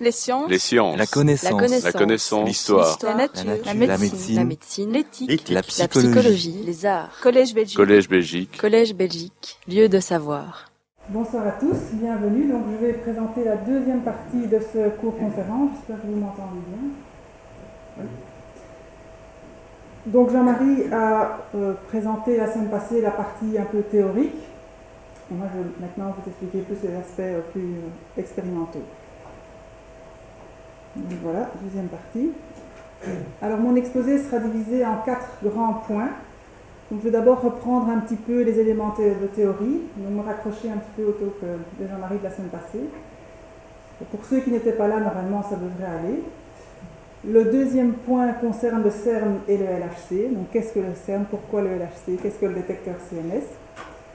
Les sciences. Les sciences. La connaissance. La connaissance. L'histoire. La nature. La nature. La médecine. La médecine. L'éthique. La La psychologie. psychologie. Les arts. Collège Belgique. Collège Belgique. Collège Belgique. Lieu de savoir. Bonsoir à tous, bienvenue. Donc je vais présenter la deuxième partie de ce cours conférence. J'espère que vous m'entendez bien. Donc Jean-Marie a euh, présenté la semaine passée la partie un peu théorique. Et moi je vais maintenant vous expliquer plus les aspects euh, plus euh, expérimentaux. Voilà, deuxième partie. Alors mon exposé sera divisé en quatre grands points. Donc, je vais d'abord reprendre un petit peu les éléments de théorie, donc me raccrocher un petit peu au talk de Jean-Marie de la semaine passée. Pour ceux qui n'étaient pas là, normalement, ça devrait aller. Le deuxième point concerne le CERN et le LHC. Donc, qu'est-ce que le CERN? Pourquoi le LHC Qu'est-ce que le détecteur CMS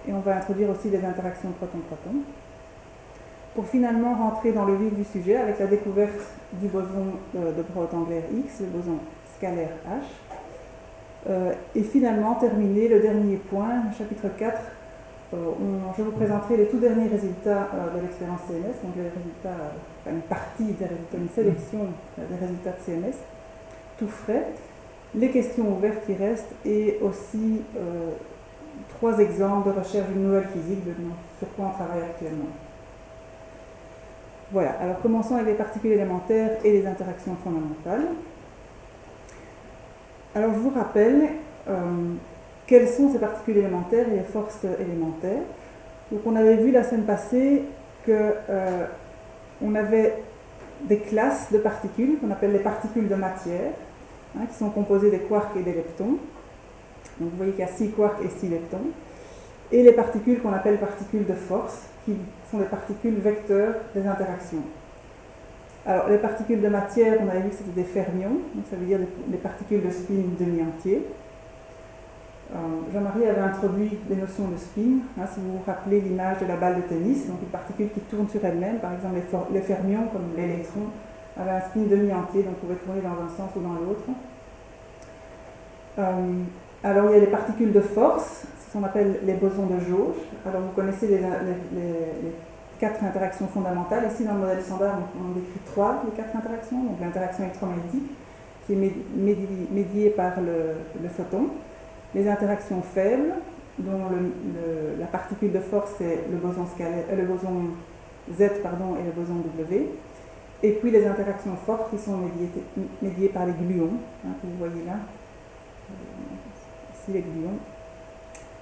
Et on va introduire aussi les interactions proton-proton. Pour finalement rentrer dans le vif du sujet avec la découverte du boson euh, de Brod-Angler X, le boson scalaire H. Euh, et finalement, terminer le dernier point, chapitre 4, euh, je vous présenterai les tout derniers résultats de l'expérience CMS, donc les résultats, une partie des résultats, une sélection des résultats de CMS, tout frais, les questions ouvertes qui restent et aussi trois exemples de recherche d'une nouvelle physique, sur quoi on travaille actuellement. Voilà, alors commençons avec les particules élémentaires et les interactions fondamentales. Alors je vous rappelle euh, quelles sont ces particules élémentaires et les forces élémentaires. Donc on avait vu la semaine passée que euh, on avait des classes de particules qu'on appelle les particules de matière, hein, qui sont composées des quarks et des leptons. Donc vous voyez qu'il y a 6 quarks et 6 leptons. Et les particules qu'on appelle particules de force, qui sont des particules vecteurs des interactions. Alors, les particules de matière, on avait vu que c'était des fermions, donc ça veut dire des, particules de spin demi-entier. Euh, Jean-Marie avait introduit des notions de spin. hein, si vous vous rappelez l'image de la balle de tennis, donc une particule qui tourne sur elle-même, par exemple les, les fermions, comme l'électron, avaient un spin demi-entier, donc pouvaient tourner dans un sens ou dans l'autre. Euh, alors, il y a les particules de force, ce qu'on appelle les bosons de jauge. Alors, vous connaissez les, quatre interactions fondamentales. Ici, dans le modèle standard, on, décrit trois des quatre interactions. Donc, l'interaction électromagnétique, qui est médi- médi- médiée par le, photon. Les interactions faibles, dont la particule de force est le boson, euh, Z et le boson W. Et puis les interactions fortes qui sont médiées, médiées par les gluons, hein, que vous voyez là. Euh, Ici, les gluons.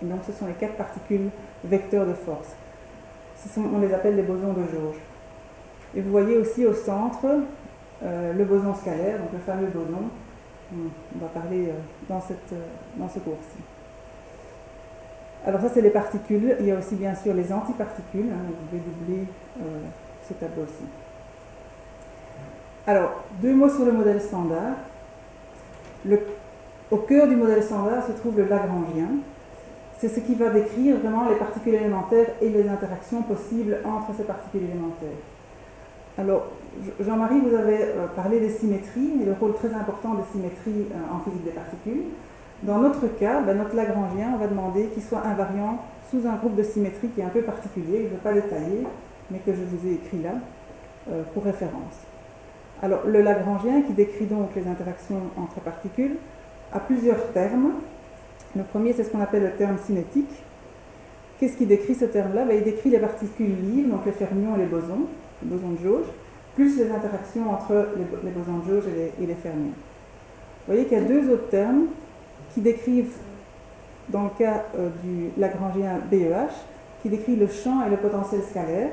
Donc, ce sont les quatre particules vecteurs de force. On les appelle les bosons de jauge. Et vous voyez aussi au centre euh, le boson scalaire, donc le fameux boson. On on va parler euh, euh, dans ce cours-ci. Alors ça, c'est les particules. Il y a aussi bien sûr les antiparticules. hein, vous pouvez doubler ce tableau-ci. Alors, deux mots sur le modèle standard. Au cœur du modèle standard se trouve le Lagrangien. C'est ce qui va décrire vraiment les particules élémentaires et les interactions possibles entre ces particules élémentaires. Alors, Je- Jean-Marie, vous avez euh, parlé des symétries et le rôle très important des symétries euh, en physique des particules. Dans notre cas, ben, notre Lagrangien, on va demander qu'il soit invariant sous un groupe de symétrie qui est un peu particulier, je ne vais pas détailler, mais que je vous ai écrit là euh, pour référence. Alors, le Lagrangien, qui décrit donc les interactions entre particules, a plusieurs termes. Le premier, c'est ce qu'on appelle le terme cinétique. Qu'est-ce qui décrit ce terme-là? Ben, Il décrit les particules libres, donc les fermions et les bosons, les bosons de jauge, plus les interactions entre les, bo- les bosons de jauge et les, fermions. Vous voyez qu'il y a deux autres termes qui décrivent, dans le cas euh, du Lagrangien BEH, qui décrit le champ et le potentiel scalaire,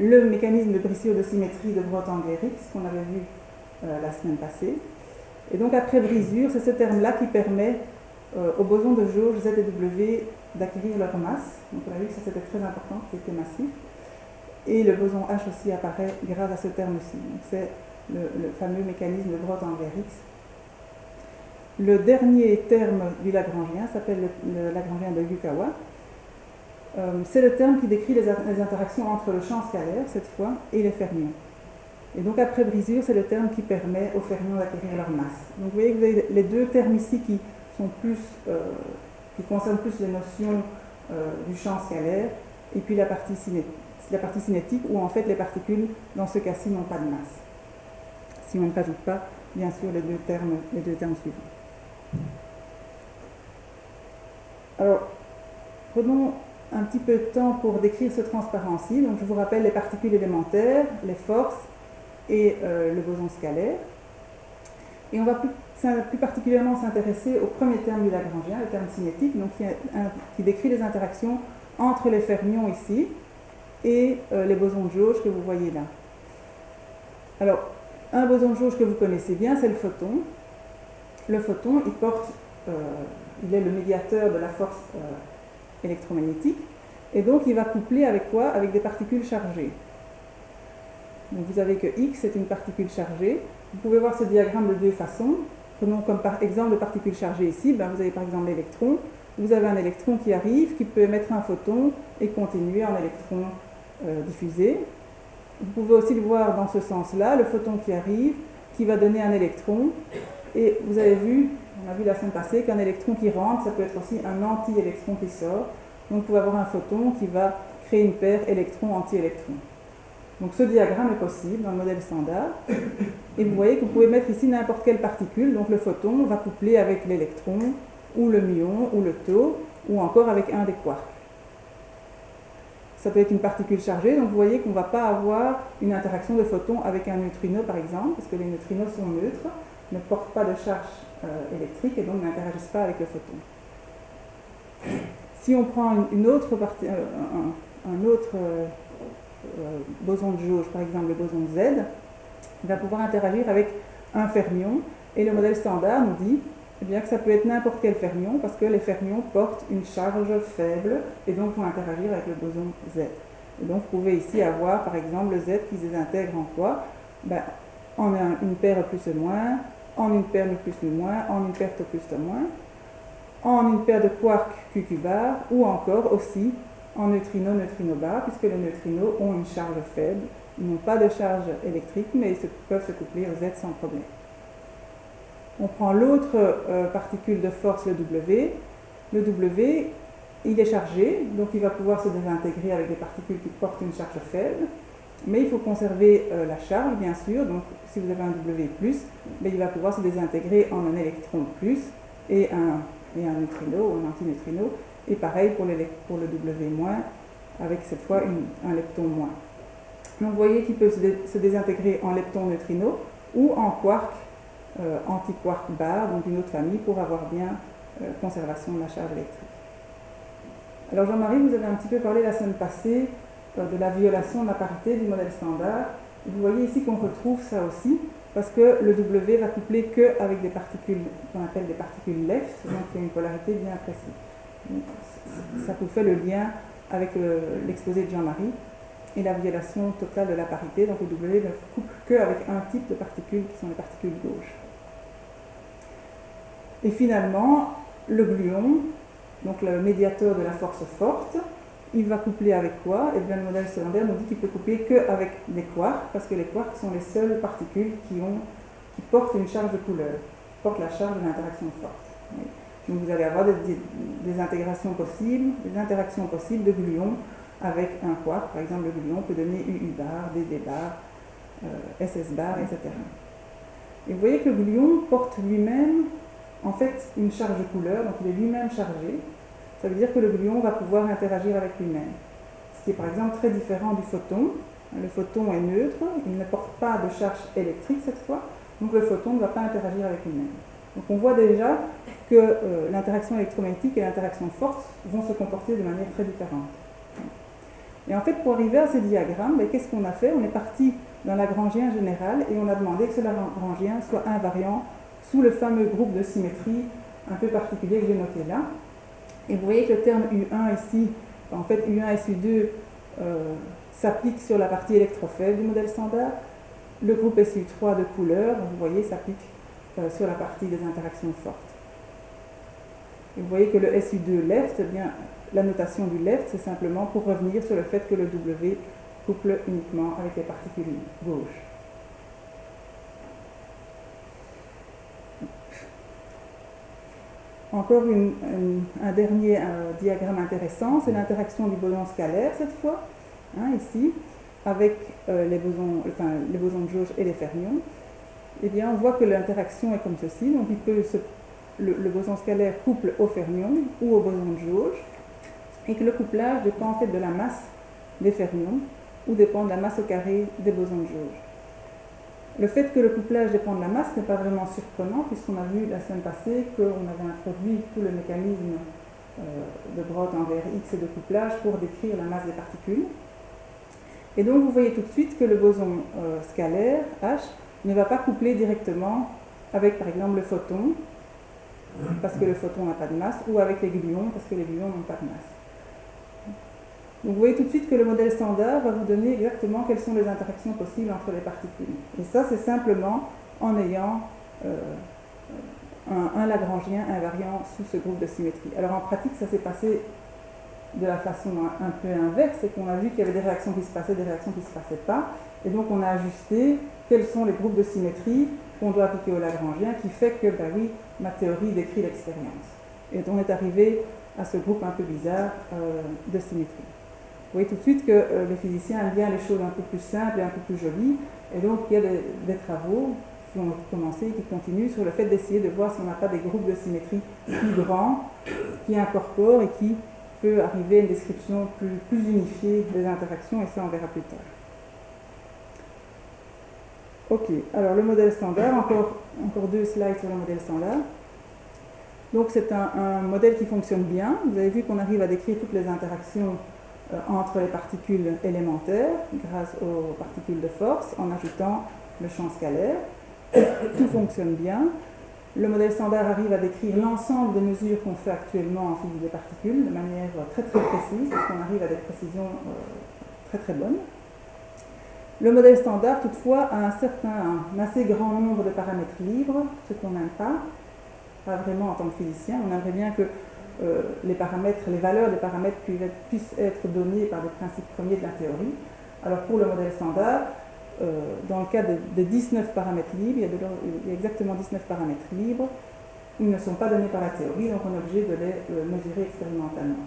le mécanisme de brisure de symétrie de Brot-Angler-X qu'on avait vu euh, la semaine passée. Et donc après brisure, c'est ce terme-là qui permet euh, aux bosons de jauge Z et W d'acquérir leur masse. Donc on a vu que ça c'était très important, qui était massif. Et le boson H aussi apparaît grâce à ce terme-ci. Donc c'est le, fameux mécanisme de Brot-Angler-X. Le dernier terme du Lagrangien s'appelle le, le Lagrangien de Yukawa. Euh, c'est le terme qui décrit les, les interactions entre le champ scalaire, cette fois, et les fermions. Et donc après brisure, c'est le terme qui permet aux fermions d'acquérir leur masse. Donc vous voyez que vous avez les deux termes ici qui sont plus, euh, qui concernent plus les notions euh, du champ scalaire, et puis la partie ciné- la partie cinétique où en fait les particules, dans ce cas-ci, n'ont pas de masse. Si on ne rajoute pas, bien sûr, les deux termes, les deux termes suivants. Alors, prenons un petit peu de temps pour décrire ce transparent-ci. Donc, je vous rappelle les particules élémentaires, les forces et euh, le boson scalaire. Et on va plus, particulièrement s'intéresser au premier terme du Lagrangien, le terme cinétique, donc qui, décrit les interactions entre les fermions ici et euh, les bosons de jauge que vous voyez là. Alors, un boson de jauge que vous connaissez bien, c'est le photon. Le photon, il porte, euh, il est le médiateur de la force électromagnétique, et donc il va coupler avec quoi? Avec des particules chargées. Donc vous avez que X est une particule chargée. Vous pouvez voir ce diagramme de deux façons. Prenons comme par exemple de particules chargées ici, ben vous avez par exemple l'électron. Vous avez un électron qui arrive, qui peut émettre un photon et continuer en électron euh, diffusé. Vous pouvez aussi le voir dans ce sens-là, le photon qui arrive, qui va donner un électron. Et vous avez vu, on a vu la semaine passée, qu'un électron qui rentre, ça peut être aussi un anti-électron qui sort. Donc vous pouvez avoir un photon qui va créer une paire électron-anti-électron. Donc ce diagramme est possible dans le modèle standard. Et vous voyez que vous pouvez mettre ici n'importe quelle particule. Donc le photon va coupler avec l'électron, ou le muon, ou le taux, ou encore avec un des quarks. Ça peut être une particule chargée, donc vous voyez qu'on ne va pas avoir une interaction de photon avec un neutrino par exemple, parce que les neutrinos sont neutres, ne portent pas de charge euh, électrique et donc n'interagissent pas avec le photon. Si on prend euh, un, autre euh, boson de jauge, par exemple le boson Z, il va pouvoir interagir avec un fermion. Et le modèle standard nous dit eh que ça peut être n'importe quel fermion parce que les fermions portent une charge faible et donc vont interagir avec le boson Z. Et donc vous pouvez ici avoir par exemple le Z qui se désintègre en quoi? Ben, En une paire plus ou moins, en une paire plus ou moins, en une paire plus ou moins, en une paire de quarks QQ bar ou encore aussi en neutrino-neutrino bar, puisque les neutrinos ont une charge faible. Ils n'ont pas de charge électrique, mais ils peuvent se coupler au Z sans problème. On prend l'autre euh, particule de force, le W. Le W, il est chargé, donc il va pouvoir se désintégrer avec des particules qui portent une charge faible. Mais il faut conserver euh, la charge, bien sûr. Donc, si vous avez un W+, mais il va pouvoir se désintégrer en un électron plus et un, et un neutrino ou un antineutrino. Et pareil pour, pour le W-, avec cette fois un lepton moins. Donc vous voyez qu'il peut se, désintégrer en lepton-neutrino ou en quark, euh, anti-quark bar, donc une autre famille, pour avoir bien euh, conservation de la charge électrique. Alors Jean-Marie, vous avez un petit peu parlé la semaine passée euh, de la violation de la parité du modèle standard. Vous voyez ici qu'on retrouve ça aussi, parce que le W va coupler qu'avec des particules qu'on appelle des particules left, donc il y a une polarité bien précise ça vous fait le lien avec l'exposé de Jean-Marie et la violation totale de la parité. Donc le W ne coupe qu'avec un type de particules qui sont les particules gauches. Et finalement, le gluon, donc le médiateur de la force forte, il va coupler avec quoi? Et eh bien le modèle secondaire nous dit qu'il peut coupler qu'avec des quarks, parce que les quarks sont les seules particules qui, ont, qui portent une charge de couleur, qui portent la charge de l'interaction forte. Donc vous allez avoir des, intégrations possibles, des interactions possibles de gluons avec un quark. Par exemple, le gluon peut donner UU bar, DD bar, SS bar, etc. Et vous voyez que le gluon porte lui-même en fait une charge de couleur, donc il est lui-même chargé. Ça veut dire que le gluon va pouvoir interagir avec lui-même. Ce qui est par exemple très différent du photon. Le photon est neutre, il ne porte pas de charge électrique cette fois, donc le photon ne va pas interagir avec lui-même. Donc on voit déjà que euh, l'interaction électromagnétique et l'interaction force vont se comporter de manière très différente. Et en fait, pour arriver à ces diagrammes, ben, qu'est-ce qu'on a fait? On est parti dans Lagrangien général et on a demandé que ce Lagrangien soit invariant sous le fameux groupe de symétrie un peu particulier que j'ai noté là. Et vous voyez que le terme U1 ici, en fait U1 et U2 euh, s'applique sur la partie électrofaible du modèle standard. Le groupe SU3 de couleur, vous voyez, s'applique euh, sur la partie des interactions fortes vous voyez que le SU2 left, eh bien, la notation du left, c'est simplement pour revenir sur le fait que le W couple uniquement avec les particules gauches. Encore un dernier diagramme intéressant, c'est l'interaction du boson scalaire cette fois. hein, ici, avec euh, les, bosons, enfin, de jauge et les fermions, eh bien, on voit que l'interaction est comme ceci. Donc, il peut le, boson scalaire couple au fermion ou au boson de jauge, et que le couplage dépend en fait de la masse des fermions ou dépend de la masse au carré des bosons de jauge. Le fait que le couplage dépend de la masse n'est pas vraiment surprenant, puisqu'on a vu la semaine passée qu'on avait introduit tout le mécanisme euh, de Brod envers X et de couplage pour décrire la masse des particules. Et donc vous voyez tout de suite que le boson euh, scalaire, H, ne va pas coupler directement avec par exemple le photon, parce que le photon n'a pas de masse, ou avec les gluons, parce que les gluons n'ont pas de masse. Vous voyez tout de suite que le modèle standard va vous donner exactement quelles sont les interactions possibles entre les particules. Et ça, c'est simplement en ayant euh, un, Lagrangien invariant sous ce groupe de symétrie. Alors en pratique, ça s'est passé de la façon un, peu inverse, c'est qu'on a vu qu'il y avait des réactions qui se passaient, des réactions qui ne se passaient pas, et donc on a ajusté quels sont les groupes de symétrie qu'on doit appliquer au Lagrangien, qui fait que, ben oui, ma théorie décrit l'expérience. Et on est arrivé à ce groupe un peu bizarre euh, de symétrie. Vous voyez tout de suite que euh, les physiciens aiment bien les choses un peu plus simples et un peu plus jolies, et donc il y a des, travaux qui ont commencé et qui continuent sur le fait d'essayer de voir si on n'a pas des groupes de symétrie plus grands qui incorporent et qui peut arriver à une description plus, unifiée des interactions, et ça on verra plus tard. Ok, alors le modèle standard, encore, encore deux slides sur le modèle standard. Donc c'est un, modèle qui fonctionne bien. Vous avez vu qu'on arrive à décrire toutes les interactions entre les particules élémentaires grâce aux particules de force en ajoutant le champ scalaire. Tout fonctionne bien. Le modèle standard arrive à décrire l'ensemble des mesures qu'on fait actuellement en physique des particules de manière très très précise, parce qu'on arrive à des précisions euh, très très bonnes. Le modèle standard, toutefois, a un certain, un assez grand nombre de paramètres libres, ce qu'on n'aime pas, pas vraiment en tant que physicien. On aimerait bien que euh, les valeurs des paramètres puissent être données par des principes premiers de la théorie. Alors pour le modèle standard, euh, dans le cas de, 19 paramètres libres, il y, a exactement 19 paramètres libres, ils ne sont pas donnés par la théorie, donc on est obligé de les euh, mesurer expérimentalement.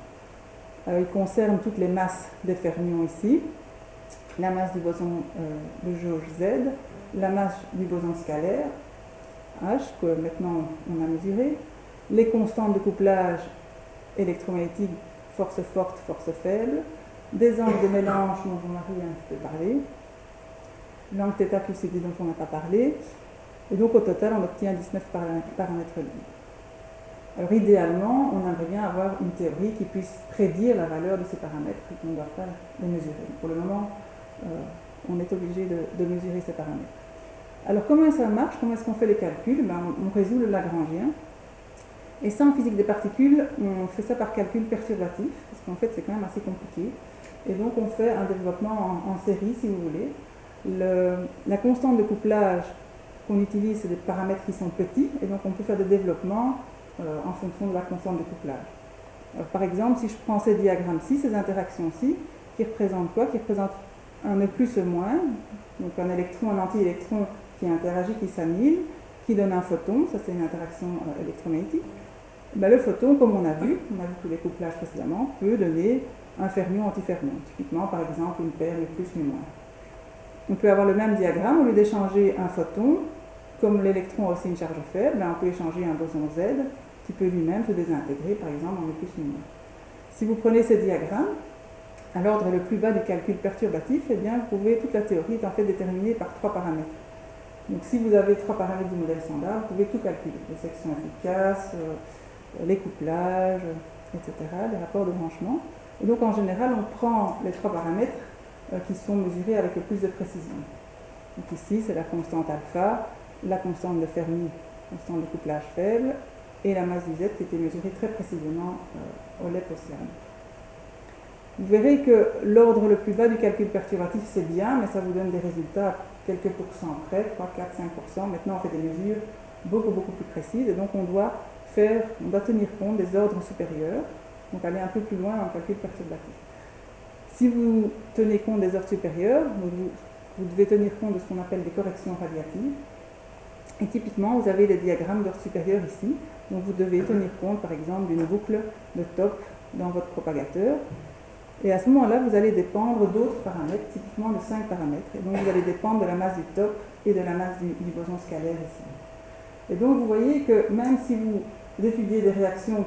Alors, ils concernent toutes les masses des fermions ici, la masse du boson de jauge Z, la masse du boson scalaire, H, que maintenant on a mesuré, les constantes de couplage électromagnétique, force forte, force faible, des angles de mélange dont Jean-Marie a un peu parlé, l'angle θ plus CD dont on n'a pas parlé, et donc au total on obtient 19 paramètres libres. Alors idéalement, on aimerait bien avoir une théorie qui puisse prédire la valeur de ces paramètres qu'on doit faire les mesurer. Pour le moment, euh, on est obligé de, mesurer ces paramètres. Alors comment ça marche? Comment est-ce qu'on fait les calculs? Ben, on, résout le Lagrangien. Et ça, en physique des particules, on fait ça par calcul perturbatif, parce qu'en fait, c'est quand même assez compliqué. Et donc, on fait un développement en, série, si vous voulez. la constante de couplage qu'on utilise, c'est des paramètres qui sont petits, et donc on peut faire des développements euh, en fonction de la constante de couplage. par exemple, si je prends ces diagrammes-ci, ces interactions-ci, qui représentent quoi? Qui représentent un E plus E moins, donc un électron, un anti-électron qui interagit, qui s'annule, qui donne un photon, ça c'est une interaction euh, électromagnétique. Ben, le photon, comme on a vu, on a vu tous les couplages précédemment, peut donner un fermion-antifermion, typiquement par exemple une paire de plus ou moins. On peut avoir le même diagramme, au lieu d'échanger un photon, comme l'électron a aussi une charge faible, ben, on peut échanger un boson Z qui peut lui-même se désintégrer par exemple en plus ou moins. Si vous prenez ce diagramme, à l'ordre le plus bas du calcul perturbatif, eh bien, vous pouvez, toute la théorie est en fait déterminée par trois paramètres. Donc si vous avez trois paramètres du modèle standard, vous pouvez tout calculer, les sections efficaces, euh, les couplages, etc., les rapports de branchement. Et donc en général, on prend les trois paramètres euh, qui sont mesurés avec le plus de précision. Donc ici, c'est la constante alpha, la constante de Fermi, constante de couplage faible, et la masse du Z qui était mesurée très précisément euh, au LEP océan. Vous verrez que l'ordre le plus bas du calcul perturbatif, c'est bien, mais ça vous donne des résultats quelques pourcents près, 3, 4, 5%. Maintenant, on fait des mesures beaucoup, beaucoup plus précises, et donc on doit on doit tenir compte des ordres supérieurs, donc aller un peu plus loin en calcul perturbatif. Si vous tenez compte des ordres supérieurs, vous, devez tenir compte de ce qu'on appelle des corrections radiatives. Et typiquement, vous avez des diagrammes d'ordre supérieur ici, donc vous devez tenir compte par exemple d'une boucle de top dans votre propagateur Et à ce moment-là, vous allez dépendre d'autres paramètres, typiquement de 5 paramètres. Et donc vous allez dépendre de la masse du top et de la masse du, boson scalaire ici. Et donc vous voyez que même si vous étudiez des réactions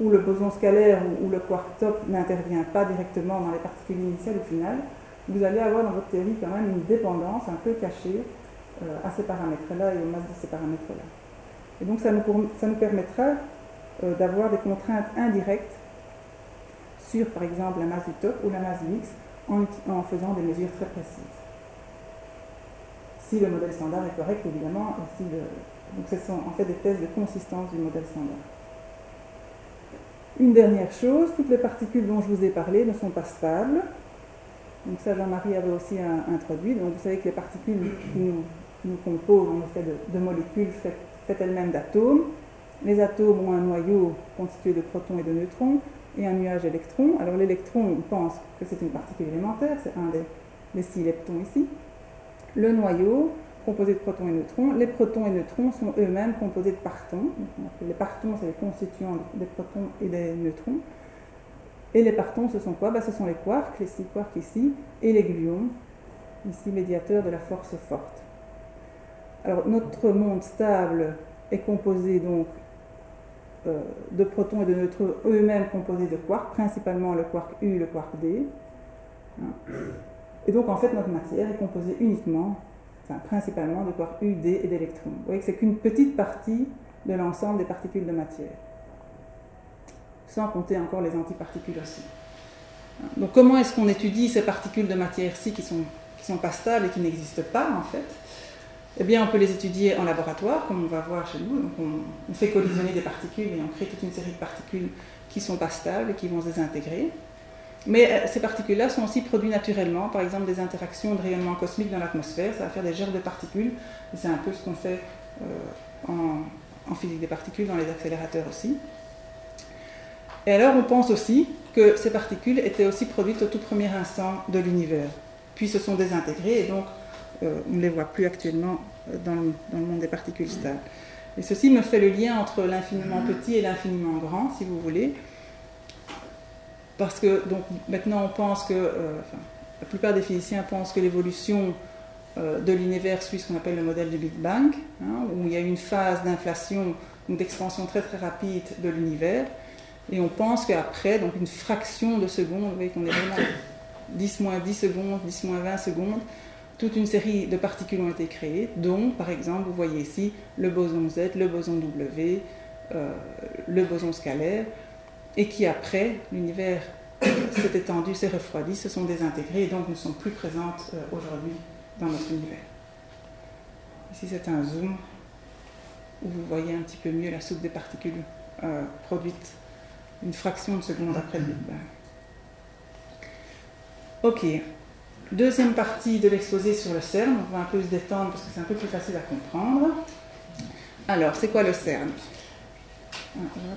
où le boson scalaire ou, le quark top n'intervient pas directement dans les particules initiales ou finales, vous allez avoir dans votre théorie quand même une dépendance un peu cachée euh, à ces paramètres-là et aux masses de ces paramètres-là. Et donc ça nous, permettra euh, d'avoir des contraintes indirectes sur, par exemple, la masse du top ou la masse du X en, faisant des mesures très précises. Si le modèle standard est correct, évidemment, donc ce sont en fait des tests de consistance du modèle standard. Une dernière chose, toutes les particules dont je vous ai parlé ne sont pas stables. Donc ça, Jean-Marie avait aussi introduit. Donc vous savez que les particules qui nous, composent en effet de, molécules faites elles-mêmes d'atomes. Les atomes ont un noyau constitué de protons et de neutrons et un nuage d'électrons. Alors l'électron, on pense que c'est une particule élémentaire, c'est un des, six leptons ici. Le noyau, composé de protons et neutrons. Les protons et neutrons sont eux-mêmes composés de partons. Les partons, c'est les constituants des protons et des neutrons. Et les partons, ce sont quoi? Ben, Ce sont les quarks, les six quarks ici, et les gluons, ici médiateurs de la force forte. Alors notre monde stable est composé donc euh, de protons et de neutrons eux-mêmes composés de quarks, principalement le quark U, le quark D. Et donc en fait notre matière est composée uniquement, principalement de quarks U, D et d'électrons. Vous voyez que c'est qu'une petite partie de l'ensemble des particules de matière, sans compter encore les antiparticules aussi. Hein. Donc comment est-ce qu'on étudie ces particules de matière-ci qui sont, qui sont pas stables et qui n'existent pas en fait? Eh bien, on peut les étudier en laboratoire, comme on va voir chez nous. on, fait collisionner des particules et on crée toute une série de particules qui sont pas stables et qui vont se désintégrer. Mais euh, ces particules-là sont aussi produites naturellement, par exemple des interactions de rayonnement cosmique dans l'atmosphère, ça va faire des gerbes de particules, c'est un peu ce qu'on fait euh, en, physique des particules dans les accélérateurs aussi. Et alors on pense aussi que ces particules étaient aussi produites au tout premier instant de l'univers, puis se sont désintégrées, et donc euh, on ne les voit plus actuellement dans le, monde des particules stables. Et ceci me fait le lien entre l'infiniment petit et l'infiniment grand, si vous voulez. Parce que donc, maintenant on pense que, euh, la plupart des physiciens pensent que l'évolution de l'univers suit ce qu'on appelle le modèle du Big Bang, hein, où il y a une phase d'inflation, d'expansion très très rapide de l'univers. Et on pense qu'après, donc une fraction de seconde, vous voyez qu'on est vraiment 10 moins 10 secondes, 10 moins 20 secondes, toute une série de particules ont été créées, dont par exemple, vous voyez ici le boson Z, le boson W, euh, le boson scalaire, et qui après, l'univers s'est étendu, s'est refroidi, se sont désintégrés et donc ne sont plus présentes euh, aujourd'hui dans notre univers. Ici c'est un zoom où vous voyez un petit peu mieux la soupe des particules euh, produites une fraction de seconde après le Big Bang. Ok, Deuxième partie de l'exposé sur le CERN, on va un peu se détendre parce que c'est un peu plus facile à comprendre. Alors, c'est quoi le CERN?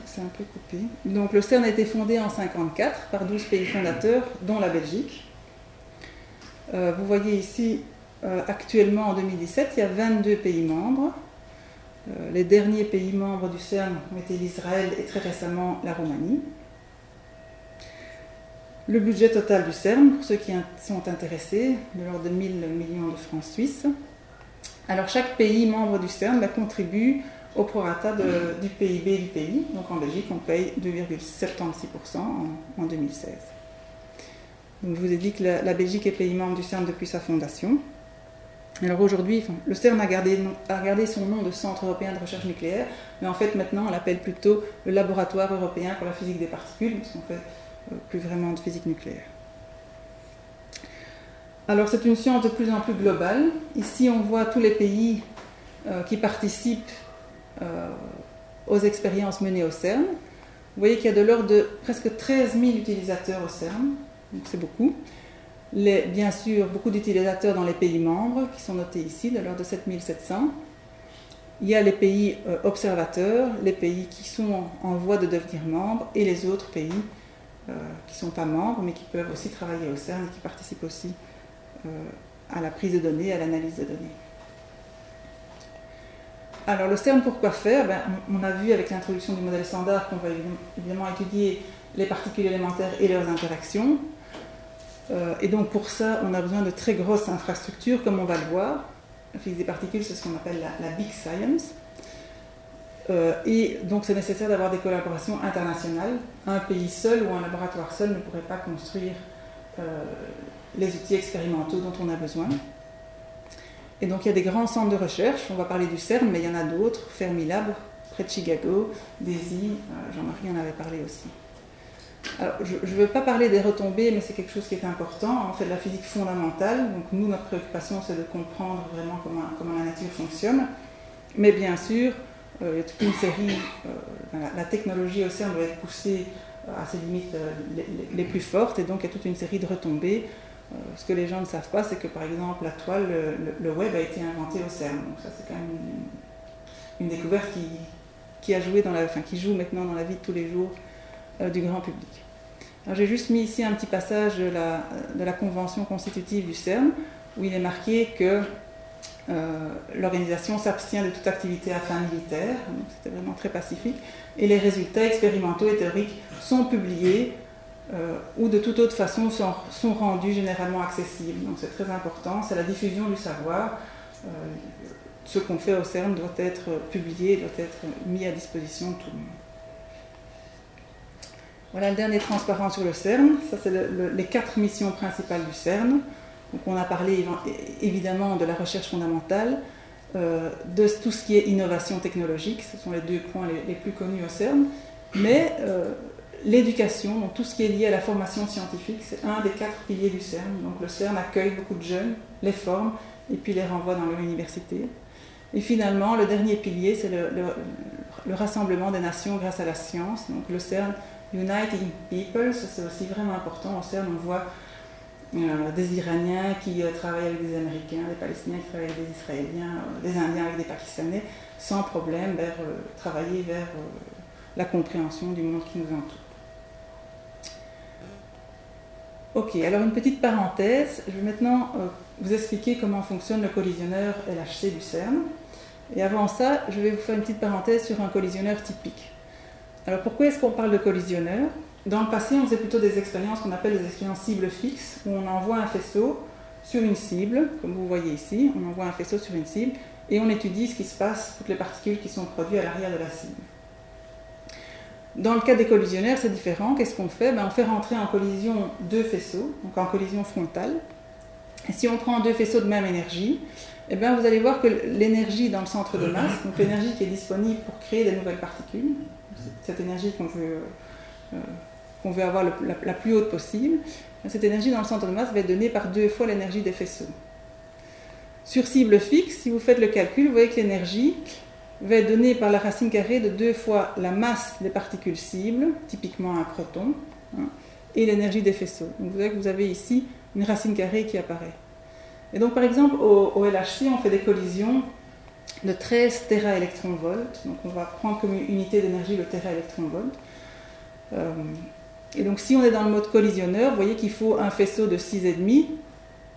C'est un peu coupé. Donc, le CERN a été fondé en 1954 par 12 pays fondateurs, dont la Belgique. Euh, vous voyez ici, euh, actuellement en 2017, il y a 22 pays membres. Euh, les derniers pays membres du CERN ont été l'Israël et très récemment la Roumanie le budget total du CERN, pour ceux qui sont intéressés, de l'ordre de 1000 millions de francs suisses. Alors chaque pays membre du CERN bah, contribue au prorata du PIB du pays. Donc en Belgique, on paye 2,76% en, 2016. Donc je vous ai dit que la, Belgique est pays membre du CERN depuis sa fondation. Alors aujourd'hui, le CERN a gardé, son nom de Centre européen de recherche nucléaire, mais en fait maintenant on l'appelle plutôt le Laboratoire européen pour la physique des particules, parce qu'en fait plus vraiment de physique nucléaire. Alors c'est une science de plus en plus globale. Ici on voit tous les pays euh, qui participent euh, aux expériences menées au CERN. Vous voyez qu'il y a de l'ordre de presque 13 000 utilisateurs au CERN, donc c'est beaucoup. Bien sûr, beaucoup d'utilisateurs dans les pays membres qui sont notés ici, de l'ordre de 7700. Il y a les pays euh, observateurs, les pays qui sont en voie de devenir membres et les autres pays euh, qui ne sont pas membres, mais qui peuvent aussi travailler au CERN et qui participent aussi euh, à la prise de données, à l'analyse de données. Alors le CERN, pourquoi faire On a vu avec l'introduction du modèle standard qu'on va évidemment étudier les particules élémentaires et leurs interactions. Euh, et donc pour ça, on a besoin de très grosses infrastructures, comme on va le voir. La physique des particules, c'est ce qu'on appelle la, big science. Euh, et donc c'est nécessaire d'avoir des collaborations internationales. Un pays seul ou un laboratoire seul ne pourrait pas construire euh, les outils expérimentaux dont on a besoin. Et donc il y a des grands centres de recherche, on va parler du CERN, mais il y en a d'autres, Fermilab, près de Chicago, DESY, Jean-Marie en avait parlé aussi. Alors, je ne veux pas parler des retombées, mais c'est quelque chose qui est important. On fait de la physique fondamentale, donc nous, notre préoccupation, c'est de comprendre vraiment comment, la nature fonctionne. Mais bien sûr, euh, il y a toute une série, euh, la, technologie au CERN doit être poussée à ses limites euh, les, plus fortes, et donc il y a toute une série de retombées. Ce que les gens ne savent pas, c'est que par exemple, la toile, le, web a été inventé au CERN. Donc ça, c'est quand même une, découverte qui, qui, a joué dans la, enfin, qui joue maintenant dans la vie de tous les jours du grand public. J'ai juste mis ici un petit passage de la, de la, convention constitutive du CERN, où il est marqué que euh, l'organisation s'abstient de toute activité à fin militaire, c'était vraiment très pacifique, et les résultats expérimentaux et théoriques sont publiés euh, ou de toute autre façon sont, rendus généralement accessibles. Donc c'est très important, c'est la diffusion du savoir. Euh, ce qu'on fait au CERN doit être publié, doit être mis à disposition de tout le monde. Voilà le dernier transparent sur le CERN. Ça, c'est les quatre missions principales du CERN. Donc, on a parlé évidemment de la recherche fondamentale, euh, de tout ce qui est innovation technologique. Ce sont les deux points les, plus connus au CERN. Mais euh, l'éducation, donc tout ce qui est lié à la formation scientifique, c'est un des quatre piliers du CERN. Donc le CERN accueille beaucoup de jeunes, les forme et puis les renvoie dans leur université. Et finalement, le dernier pilier, c'est le, le, rassemblement des nations grâce à la science. Donc le CERN Uniting People, c'est aussi vraiment important. Au CERN, on voit euh, des Iraniens qui euh, travaillent avec des Américains, des Palestiniens qui travaillent avec des Israéliens, euh, des Indiens avec des Pakistanais, sans problème, vers, travailler vers la compréhension du monde qui nous entoure. Ok, alors une petite parenthèse. Je vais maintenant vous expliquer comment fonctionne le collisionneur LHC du CERN. Et avant ça, je vais vous faire une petite parenthèse sur un collisionneur typique. Alors pourquoi est-ce qu'on parle de collisionneur? Dans le passé, on faisait plutôt des expériences qu'on appelle des expériences cibles fixes, où on envoie un faisceau sur une cible, comme vous voyez ici, on envoie un faisceau sur une cible, et on étudie ce qui se passe, toutes les particules qui sont produites à l'arrière de la cible. Dans le cas des collisionnaires, c'est différent. Qu'est-ce qu'on fait? Ben, On fait rentrer en collision deux faisceaux, donc en collision frontale. Et si on prend deux faisceaux de même énergie, eh bien, vous allez voir que l'énergie dans le centre de masse, donc l'énergie qui est disponible pour créer des nouvelles particules, cette énergie qu'on veut, euh, qu'on veut avoir la, plus haute possible, cette énergie dans le centre de masse va être donnée par deux fois l'énergie des faisceaux. Sur cible fixe, si vous faites le calcul, vous voyez que l'énergie va être donnée par la racine carrée de deux fois la masse des particules cibles, typiquement un proton, hein, et l'énergie des faisceaux. Donc vous voyez que vous avez ici une racine carrée qui apparaît. Et donc par exemple au, LHC, on fait des collisions de 13 téraélectronvolts. Donc on va prendre comme unité d'énergie le téraélectronvolt. Euh, et donc si on est dans le mode collisionneur, vous voyez qu'il faut un faisceau de 6,5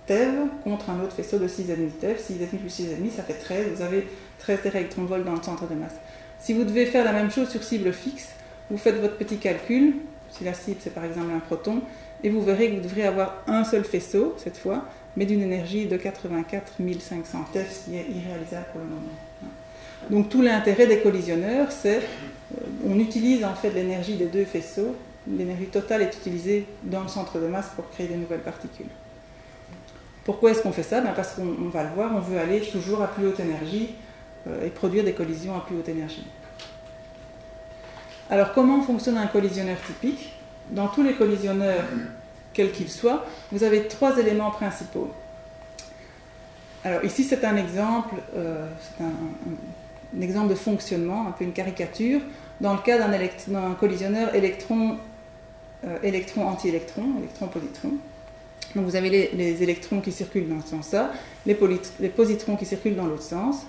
TeV contre un autre faisceau de 6,5 TeV. 6,5 plus 6,5, ça fait 13. Vous avez 13 téraélectronvolts dans le centre de masse. Si vous devez faire la même chose sur cible fixe, vous faites votre petit calcul. Si la cible c'est par exemple un proton, et vous verrez que vous devrez avoir un seul faisceau cette fois, mais d'une énergie de 84 500 TeV, ce qui est irréalisable pour le moment. Donc tout l'intérêt des collisionneurs, c'est euh, on utilise en fait l'énergie des deux faisceaux, l'énergie totale est utilisée dans le centre de masse pour créer des nouvelles particules. Pourquoi est-ce qu'on fait ça? Ben Parce qu'on va le voir, on veut aller toujours à plus haute énergie et produire des collisions à plus haute énergie. Alors comment fonctionne un collisionneur typique? Dans tous les collisionneurs quel qu'il soit, vous avez trois éléments principaux. Alors ici c'est un exemple, euh, c'est un, exemple de fonctionnement, un peu une caricature, dans le cas d'un collisionneur électron, euh, électron anti-électron, électron-positron. Donc vous avez les, électrons qui circulent dans ce sens-là, les, positrons qui circulent dans l'autre sens.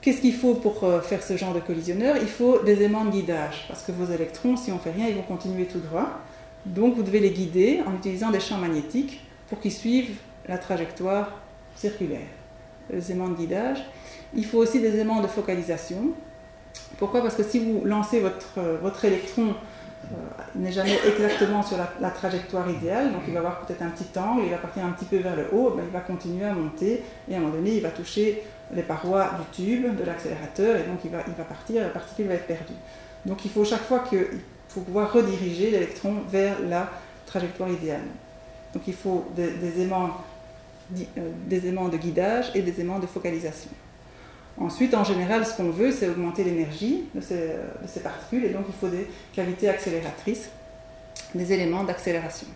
Qu'est-ce qu'il faut pour euh, faire ce genre de collisionneur? Il faut des aimants de guidage, parce que vos électrons, si on ne fait rien, ils vont continuer tout droit. Donc vous devez les guider en utilisant des champs magnétiques pour qu'ils suivent la trajectoire circulaire. Les aimants de guidage. Il faut aussi des aimants de focalisation. Pourquoi? Parce que si vous lancez votre, votre électron n'est jamais exactement sur la, trajectoire idéale, donc il va avoir peut-être un petit angle, il va partir un petit peu vers le haut, ben, il va continuer à monter, et à un moment donné, il va toucher les parois du tube, de l'accélérateur, et donc il va, il va partir, la particule va être perdue. Donc il faut chaque fois qu'il faut pouvoir rediriger l'électron vers la trajectoire idéale. Donc il faut des, aimants, euh, des aimants de guidage et des aimants de focalisation. Ensuite, en général, ce qu'on veut, c'est augmenter l'énergie de, ces, particules, et donc il faut des cavités accélératrices, des éléments d'accélération.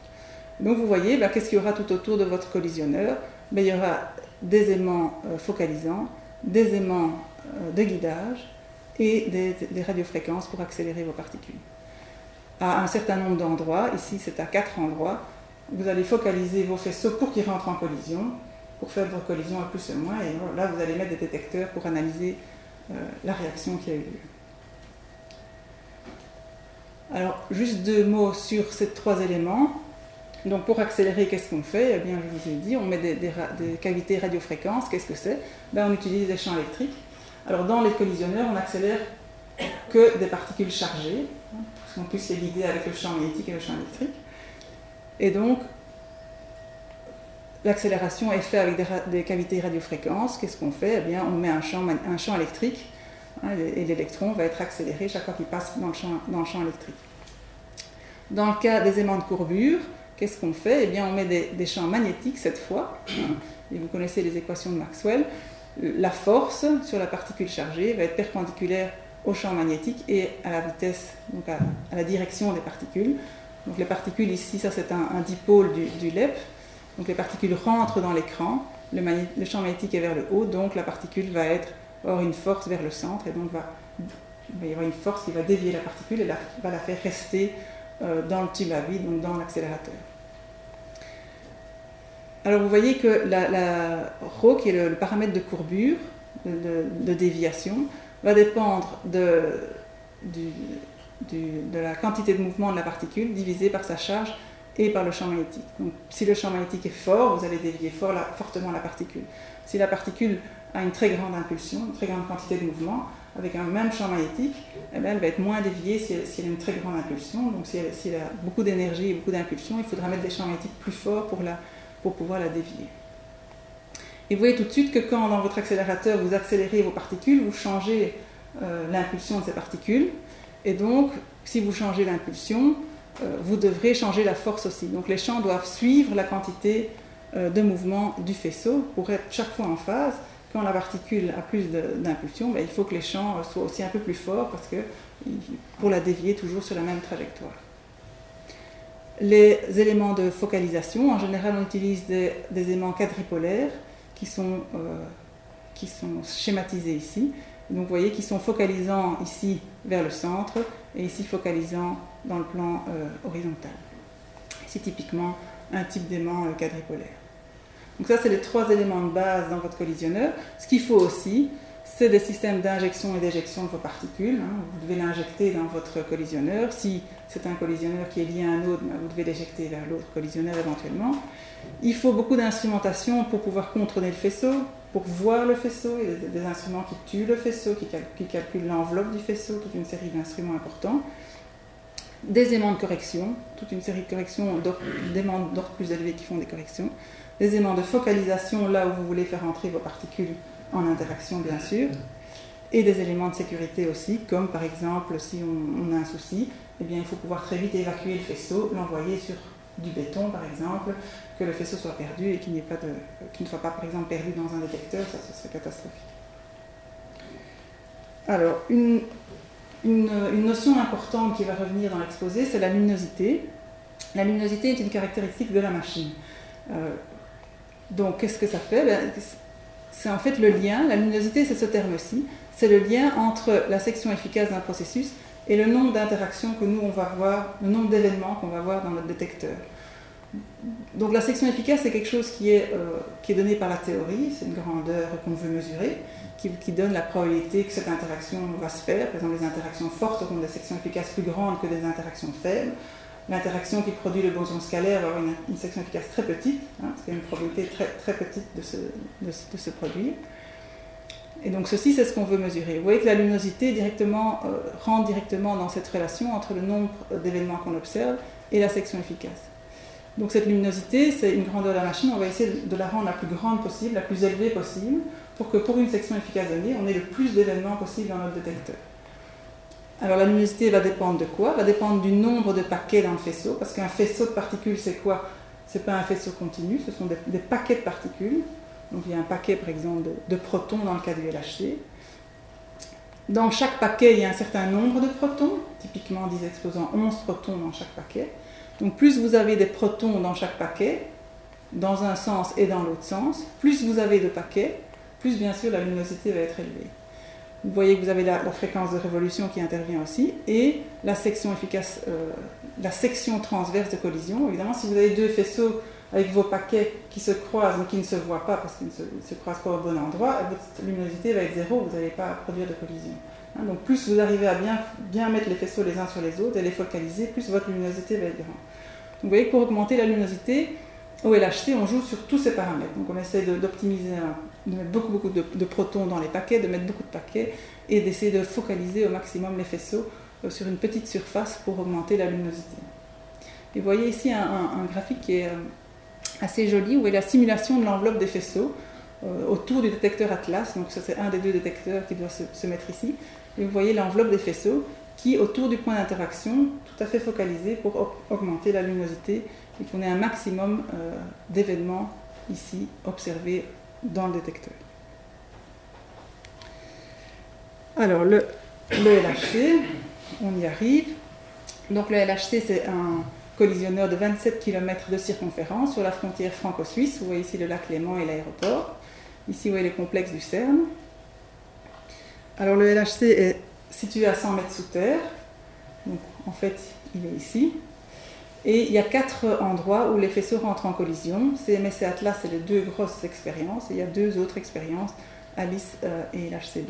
Donc vous voyez, bah, qu'est-ce qu'il y aura tout autour de votre collisionneur? Bah, Il y aura des aimants euh, focalisants, des aimants euh, de guidage et des, radiofréquences pour accélérer vos particules. À un certain nombre d'endroits, ici c'est à quatre endroits, vous allez focaliser vos faisceaux pour qu'ils rentrent en collision, pour faire de collision à plus ou moins, et là vous allez mettre des détecteurs pour analyser euh, la réaction qui a eu lieu. Alors, juste deux mots sur ces trois éléments. Donc, pour accélérer, qu'est-ce qu'on fait? Eh bien, je vous ai dit, on met des, cavités radiofréquences. Qu'est-ce que c'est? Ben, On utilise des champs électriques. Alors, dans les collisionneurs, on accélère que des particules chargées, parce qu'en plus, c'est l'idée avec le champ magnétique et le champ électrique. Et donc, L'accélération est faite avec des, cavités radiofréquences. Qu'est-ce qu'on fait? Eh bien, on met un champ, électrique hein, et l'électron va être accéléré chaque fois qu'il passe dans le, champ, électrique. Dans le cas des aimants de courbure, qu'est-ce qu'on fait? Eh bien, on met des, champs magnétiques cette fois. Et vous connaissez les équations de Maxwell. La force sur la particule chargée va être perpendiculaire au champ magnétique et à la vitesse, donc à, la direction des particules. Donc les particules ici, ça c'est un, dipôle du, LEP. Donc les particules rentrent dans l'écran, le, champ magnétique est vers le haut, donc la particule va être, avoir une force vers le centre, et donc il va y avoir une force qui va dévier la particule et va la faire rester euh, dans le tube à vide, donc dans l'accélérateur. Alors vous voyez que la, ρ, qui est le, paramètre de courbure, de, déviation, va dépendre de, la quantité de mouvement de la particule divisée par sa charge et par le champ magnétique. Donc, si le champ magnétique est fort, vous allez dévier fort fortement la particule. Si la particule a une très grande impulsion, une très grande quantité de mouvement, avec un même champ magnétique, eh elle va être moins déviée si elle, a une très grande impulsion. Donc, si elle, a beaucoup d'énergie et beaucoup d'impulsion, il faudra mettre des champs magnétiques plus forts pour, la, pour pouvoir la dévier. Et vous voyez tout de suite que quand dans votre accélérateur vous accélérez vos particules, vous changez euh, l'impulsion de ces particules. Et donc, si vous changez l'impulsion, euh, vous devrez changer la force aussi. Donc les champs doivent suivre la quantité euh, de mouvement du faisceau pour être chaque fois en phase. Quand la particule a plus d'impulsion, ben, il faut que les champs soient aussi un peu plus forts parce que, pour la dévier toujours sur la même trajectoire. Les éléments de focalisation, en général on utilise des, aimants quadripolaires qui sont, qui sont schématisés ici. Donc vous voyez qu'ils sont focalisants ici vers le centre et ici focalisants dans le plan euh, horizontal. C'est typiquement un type d'aimant euh, quadripolaire. Donc ça, c'est les trois éléments de base dans votre collisionneur. Ce qu'il faut aussi, c'est des systèmes d'injection et d'éjection de vos particules. Hein. Vous devez l'injecter dans votre collisionneur. Si c'est un collisionneur qui est lié à un autre, ben, vous devez l'éjecter vers l'autre collisionneur éventuellement. Il faut beaucoup d'instrumentation pour pouvoir contrôler le faisceau, pour voir le faisceau. Il y a des instruments qui tuent le faisceau, qui, qui calculent l'enveloppe du faisceau, toute une série d'instruments importants des aimants de correction, toute une série de corrections, d'aimants d'ordre plus élevé qui font des corrections, des aimants de focalisation là où vous voulez faire entrer vos particules en interaction bien sûr, et des éléments de sécurité aussi, comme par exemple si on, a un souci, eh bien, il faut pouvoir très vite évacuer le faisceau, l'envoyer sur du béton par exemple, que le faisceau soit perdu et qu'il ne soit pas par exemple perdu dans un détecteur, ça serait catastrophique. Alors, une, une, notion importante qui va revenir dans l'exposé, c'est la luminosité. La luminosité est une caractéristique de la machine. Euh, donc, qu'est-ce que ça fait? Ben, C'est en fait le lien, la luminosité, c'est ce terme-ci, c'est le lien entre la section efficace d'un processus et le nombre d'interactions que nous, on va voir, le nombre d'événements qu'on va voir dans notre détecteur. Donc la section efficace, c'est quelque chose qui est, euh, qui donné par la théorie, c'est une grandeur qu'on veut mesurer qui, donne la probabilité que cette interaction va se faire. Par exemple, les interactions fortes auront des sections efficaces plus grandes que des interactions faibles. L'interaction qui produit le boson scalaire va avoir une, section efficace très petite, hein, une probabilité très, très petite de se, de, se produire. Et donc ceci, c'est ce qu'on veut mesurer. Vous voyez que la luminosité directement, euh, rentre directement dans cette relation entre le nombre d'événements qu'on observe et la section efficace. Donc cette luminosité, c'est une grandeur de la machine, on va essayer de la rendre la plus grande possible, la plus élevée possible, pour que pour une section efficace donnée, on ait le plus d'événements possible dans notre détecteur. Alors la luminosité va dépendre de quoi? Va dépendre du nombre de paquets dans le faisceau, parce qu'un faisceau de particules, c'est quoi? C'est pas un faisceau continu, ce sont des, paquets de particules. Donc il y a un paquet, par exemple, de, de, protons dans le cas du LHC. Dans chaque paquet, il y a un certain nombre de protons, typiquement 10 exposants 11 protons dans chaque paquet. Donc plus vous avez des protons dans chaque paquet, dans un sens et dans l'autre sens, plus vous avez de paquets, plus bien sûr la luminosité va être élevée. Vous voyez que vous avez la, fréquence de révolution qui intervient aussi et la section efficace, euh, la section transverse de collision. Évidemment, si vous avez deux faisceaux avec vos paquets qui se croisent mais qui ne se voient pas parce qu'ils ne se, croisent pas au bon endroit, votre luminosité va être zéro, vous n'allez pas produire de collision. Hein, donc plus vous arrivez à bien, mettre les faisceaux les uns sur les autres et les focaliser, plus votre luminosité va être grande. vous voyez que pour augmenter la luminosité, au LHC, on joue sur tous ces paramètres. Donc on essaie d'optimiser, de, mettre beaucoup, beaucoup de, protons dans les paquets, de mettre beaucoup de paquets et d'essayer de focaliser au maximum les faisceaux euh, sur une petite surface pour augmenter la luminosité. Et vous voyez ici un, graphique qui est euh, assez joli où est la simulation de l'enveloppe des faisceaux euh, autour du détecteur Atlas. Donc ça c'est un des deux détecteurs qui doit se mettre ici. Et vous voyez l'enveloppe des faisceaux qui, autour du point d'interaction, tout à fait focalisé pour augmenter la luminosité et qu'on ait un maximum d'événements ici observés dans le détecteur. Alors, le, LHC, on y arrive. Donc, le LHC, c'est un collisionneur de 27 km de circonférence sur la frontière franco-suisse. Vous voyez ici le lac Léman et l'aéroport. Ici, vous voyez le complexe du CERN. Alors le LHC est situé à 100 mètres sous terre. Donc en fait, il est ici. Et il y a quatre endroits où les faisceaux rentrent en collision. CMS et Atlas, c'est les deux grosses expériences. Et il y a deux autres expériences, Alice euh, et LHCb.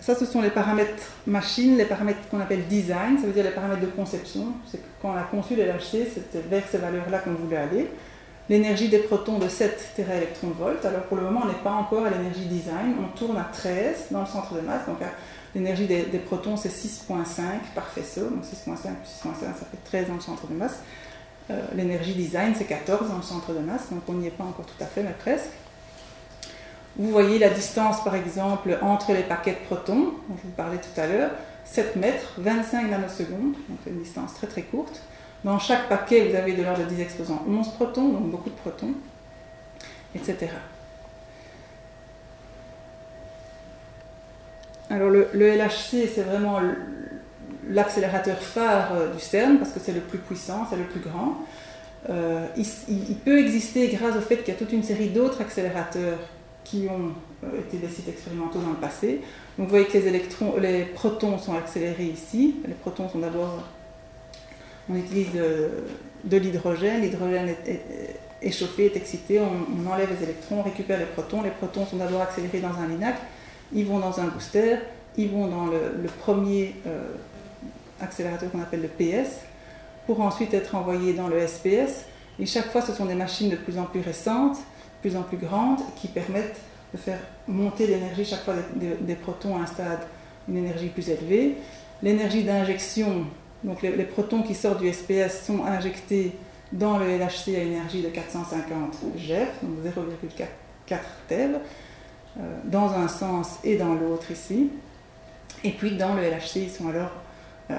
Ça, ce sont les paramètres machine, les paramètres qu'on appelle design, ça veut dire les paramètres de conception. C'est quand on a conçu les LHC, c'était vers ces valeurs-là qu'on voulait aller l'énergie des protons de 7 téraélectronvolts. Alors pour le moment, on n'est pas encore à l'énergie design, on tourne à 13 dans le centre de masse, donc l'énergie des, protons c'est 6.5 par faisceau, donc 6.5 plus 6.5 ça fait 13 dans le centre de masse. Euh, l'énergie design c'est 14 dans le centre de masse, donc on n'y est pas encore tout à fait, mais presque. Vous voyez la distance par exemple entre les paquets de protons, dont je vous parlais tout à l'heure, 7 mètres, 25 nanosecondes, donc une distance très très courte. Dans chaque paquet, vous avez de l'ordre de 10 exposants 11 protons, donc beaucoup de protons, etc. Alors le, LHC, c'est vraiment l'accélérateur phare euh, du CERN, parce que c'est le plus puissant, c'est le plus grand. Euh, il, peut exister grâce au fait qu'il y a toute une série d'autres accélérateurs qui ont euh, été des sites expérimentaux dans le passé. Donc vous voyez que les, protons sont accélérés ici. Les protons sont d'abord on utilise de, l'hydrogène, l'hydrogène est, chauffé, est excité, on, enlève les électrons, on récupère les protons, les protons sont d'abord accélérés dans un LINAC, ils vont dans un booster, ils vont dans le, premier euh, accélérateur qu'on appelle le PS, pour ensuite être envoyés dans le SPS, et chaque fois ce sont des machines de plus en plus récentes, de plus en plus grandes, qui permettent de faire monter l'énergie chaque fois des protons à un stade, une énergie plus élevée. L'énergie d'injection donc les, protons qui sortent du SPS sont injectés dans le LHC à énergie de 450 GeV, donc 0,4 TeV, dans un sens et dans l'autre ici. Et puis dans le LHC, ils sont alors euh,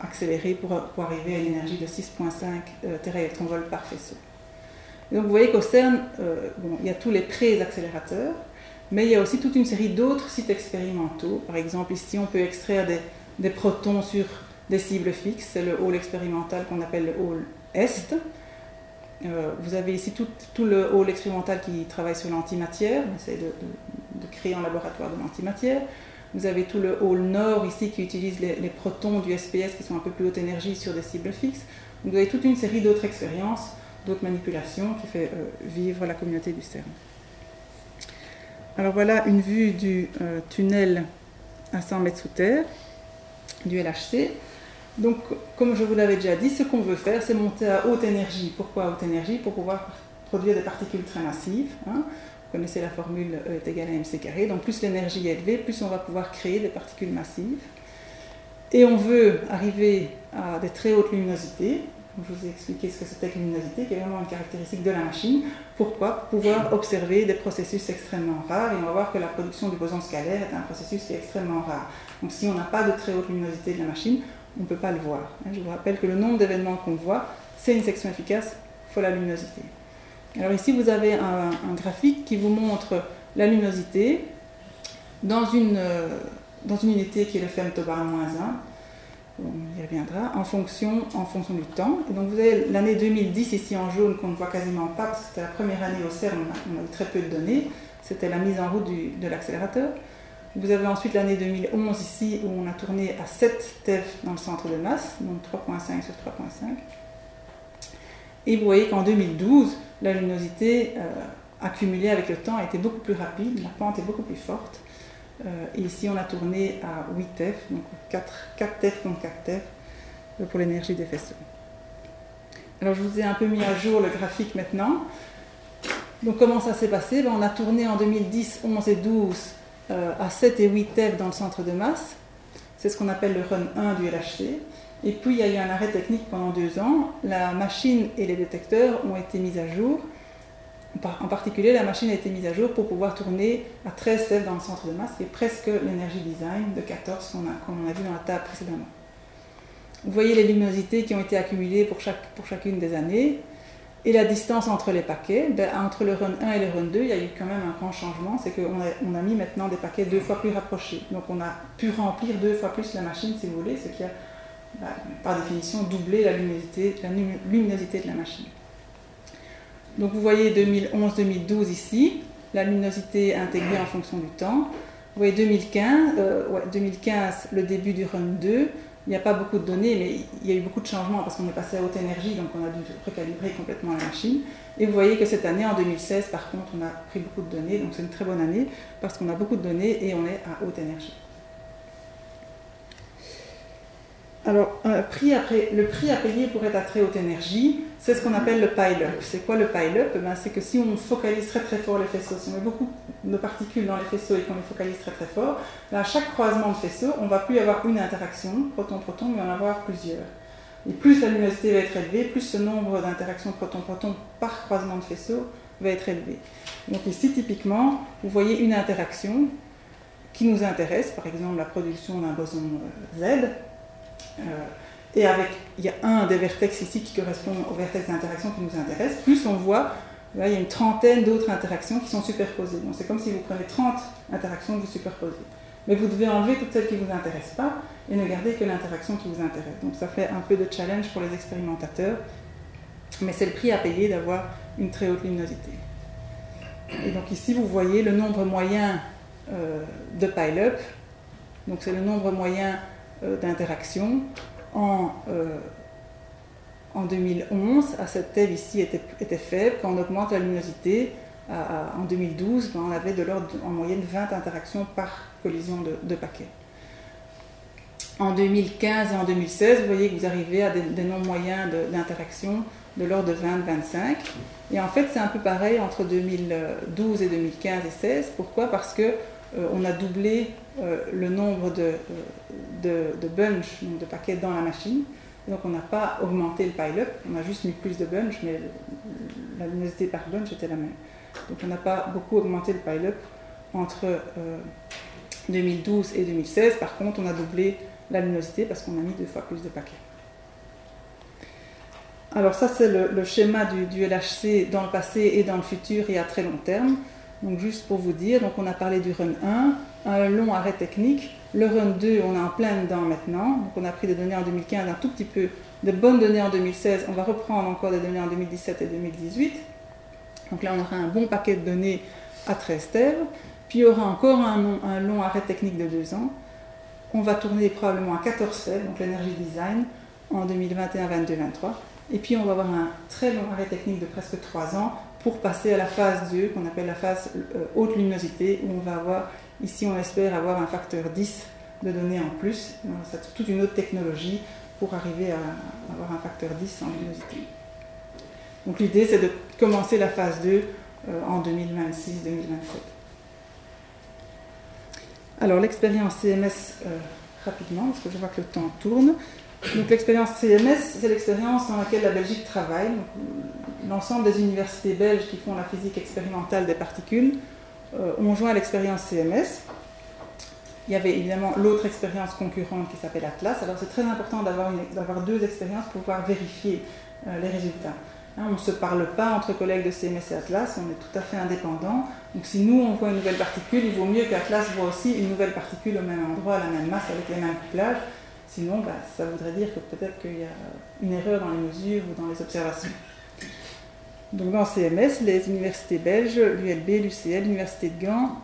accélérés pour, arriver à une énergie de 6,5 euh, par faisceau. donc vous voyez qu'au CERN, euh, il y a tous les pré-accélérateurs, mais il y a aussi toute une série d'autres sites expérimentaux. Par exemple, ici, on peut extraire des protons sur des cibles fixes. C'est le hall expérimental qu'on appelle le hall Est. Euh, vous avez ici tout, le hall expérimental qui travaille sur l'antimatière. On essaie de, créer un laboratoire de l'antimatière. Vous avez tout le hall nord ici qui utilise les, protons du SPS qui sont un peu plus haute énergie sur des cibles fixes. vous avez toute une série d'autres expériences, d'autres manipulations qui fait euh, vivre la communauté du CERN. Alors voilà une vue du euh, tunnel à 100 mètres sous terre du LHC. Donc, comme je vous l'avais déjà dit, ce qu'on veut faire, c'est monter à haute énergie. Pourquoi haute énergie Pour pouvoir produire des particules très massives. Hein. Vous connaissez la formule E est égale à mc carré. Donc plus l'énergie est élevée, plus on va pouvoir créer des particules massives. Et on veut arriver à des très hautes luminosités. Je vous ai expliqué ce que c'était que luminosité, qui est vraiment une caractéristique de la machine. Pourquoi Pour pouvoir observer des processus extrêmement rares. Et on va voir que la production du boson scalaire est un processus qui est extrêmement rare. Donc si on n'a pas de très haute luminosité de la machine, on ne peut pas le voir. Hein. Je vous rappelle que le nombre d'événements qu'on voit, c'est une section efficace fois la luminosité. Alors ici, vous avez un, graphique qui vous montre la luminosité dans une, euh, unité qui est le femtobar-1 on y reviendra, en fonction, en fonction du temps. Et donc vous avez l'année 2010 ici en jaune qu'on ne voit quasiment pas parce que c'était la première année au CERN, on a, eu très peu de données, c'était la mise en route de l'accélérateur. Vous avez ensuite l'année 2011 ici où on a tourné à 7 TeV dans le centre de masse, donc 3.5 sur 3.5. Et vous voyez qu'en 2012, la luminosité euh, accumulée avec le temps a été beaucoup plus rapide, la pente est beaucoup plus forte. Euh, et ici, on a tourné à 8 TeF, donc 4, 4 TeF contre 4 TeF euh, pour l'énergie des faisceaux. Alors, je vous ai un peu mis à jour le graphique maintenant. Donc, comment ça s'est passé? Ben, On a tourné en 2010, 11 et 12 euh, à 7 et 8 TeF dans le centre de masse. C'est ce qu'on appelle le run 1 du LHC. Et puis, il y a eu un arrêt technique pendant deux ans. La machine et les détecteurs ont été mis à jour. En particulier, la machine a été mise à jour pour pouvoir tourner à 13 TeF dans le centre de masse, qui est presque l'énergie design de 14 qu'on a, a vu dans la table précédemment. Vous voyez les luminosités qui ont été accumulées pour chacune des années. Et la distance entre les paquets, ben, entre le run 1 et le run 2, il y a eu quand même un grand changement, c'est qu'on a, mis maintenant des paquets deux fois plus rapprochés. Donc on a pu remplir deux fois plus la machine, si vous voulez, ce qui a, ben, par définition, doublé la luminosité, la luminosité de la machine. Donc vous voyez 2011-2012 ici, la luminosité intégrée en fonction du temps. Vous voyez 2015, 2015 euh, le début du run 2. Il n'y a pas beaucoup de données, mais il y a eu beaucoup de changements parce qu'on est passé à haute énergie, donc on a dû recalibrer complètement la machine. Et vous voyez que cette année, en 2016, par contre, on a pris beaucoup de données, donc c'est une très bonne année parce qu'on a beaucoup de données et on est à haute énergie. Alors, le prix à payer pour être à très haute énergie, c'est ce qu'on appelle le pile-up. C'est quoi le pile-up? Eh ben, C'est que si on focalise très très fort les faisceaux, si on met beaucoup de particules dans les faisceaux et qu'on les focalise très très fort, ben, à chaque croisement de faisceaux, on va plus avoir une interaction, proton-proton, mais va avoir plusieurs. Et plus la luminosité va être élevée, plus ce nombre d'interactions proton-proton par croisement de faisceaux va être élevé. Donc ici, typiquement, vous voyez une interaction qui nous intéresse, par exemple la production d'un boson euh, Z, et avec, il y a un des vertex ici qui correspond au vertex d'interaction qui nous intéresse, plus on voit, il y a une trentaine d'autres interactions qui sont superposées. Donc c'est comme si vous prenez 30 interactions que vous superposez. Mais vous devez enlever toutes celles qui ne vous intéressent pas et ne garder que l'interaction qui vous intéresse. Donc ça fait un peu de challenge pour les expérimentateurs, mais c'est le prix à payer d'avoir une très haute luminosité. Et donc ici, vous voyez le nombre moyen euh, de pile-up. Donc c'est le nombre moyen euh, d'interaction en, euh, en 2011, à cette thèse ici était, était, faible. Quand on augmente la luminosité, en 2012, ben, on avait de l'ordre en moyenne 20 interactions par collision de, paquets. En 2015 et en 2016, vous voyez que vous arrivez à des, nombres moyens d'interactions de, l'ordre de 20-25. Et en fait, c'est un peu pareil entre 2012 et 2015 et 2016. Pourquoi? Parce que euh, on a doublé euh, le nombre de, euh, de, bunch, de paquets dans la machine. Donc on n'a pas augmenté le pile-up, on a juste mis plus de bunch, mais la luminosité par bunch était la même. Donc on n'a pas beaucoup augmenté le pile-up entre 2012 et 2016. Par contre, on a doublé la luminosité parce qu'on a mis deux fois plus de paquets. Alors ça, c'est le, schéma du, du, LHC dans le passé et dans le futur et à très long terme. Donc juste pour vous dire, donc on a parlé du run 1, un long arrêt technique. Le run 2, on est en plein dedans maintenant. Donc on a pris des données en 2015, un tout petit peu de bonnes données en 2016. On va reprendre encore des données en 2017 et 2018. Donc là, on aura un bon paquet de données à 13 TeV. Puis il y aura encore un, long arrêt technique de 2 ans. On va tourner probablement à 14 TeV, donc l'énergie design, en 2021, 22, 23. Et puis on va avoir un très long arrêt technique de presque 3 ans pour passer à la phase 2 qu'on appelle la phase euh, haute luminosité où on va avoir, ici on espère avoir un facteur 10 de données en plus. C'est toute une autre technologie pour arriver à avoir un facteur 10 en luminosité. Donc l'idée, c'est de commencer la phase 2 en 2026-2027. Alors l'expérience CMS, rapidement, parce que je vois que le temps tourne. Donc l'expérience CMS, c'est l'expérience dans laquelle la Belgique travaille. L'ensemble des universités belges qui font la physique expérimentale des particules euh, ont joint à l'expérience CMS. Il y avait évidemment l'autre expérience concurrente qui s'appelle Atlas. Alors c'est très important d'avoir deux expériences pour pouvoir vérifier euh, les résultats. Hein, on ne se parle pas entre collègues de CMS et Atlas, on est tout à fait indépendants. Donc si nous on voit une nouvelle particule, il vaut mieux qu'Atlas voit aussi une nouvelle particule au même endroit, à la même masse, avec les mêmes couplages. Sinon, bah, ça voudrait dire que peut-être qu'il y a une erreur dans les mesures ou dans les observations. Donc dans CMS, les universités belges, l'ULB, l'UCL, l'Université de Gand,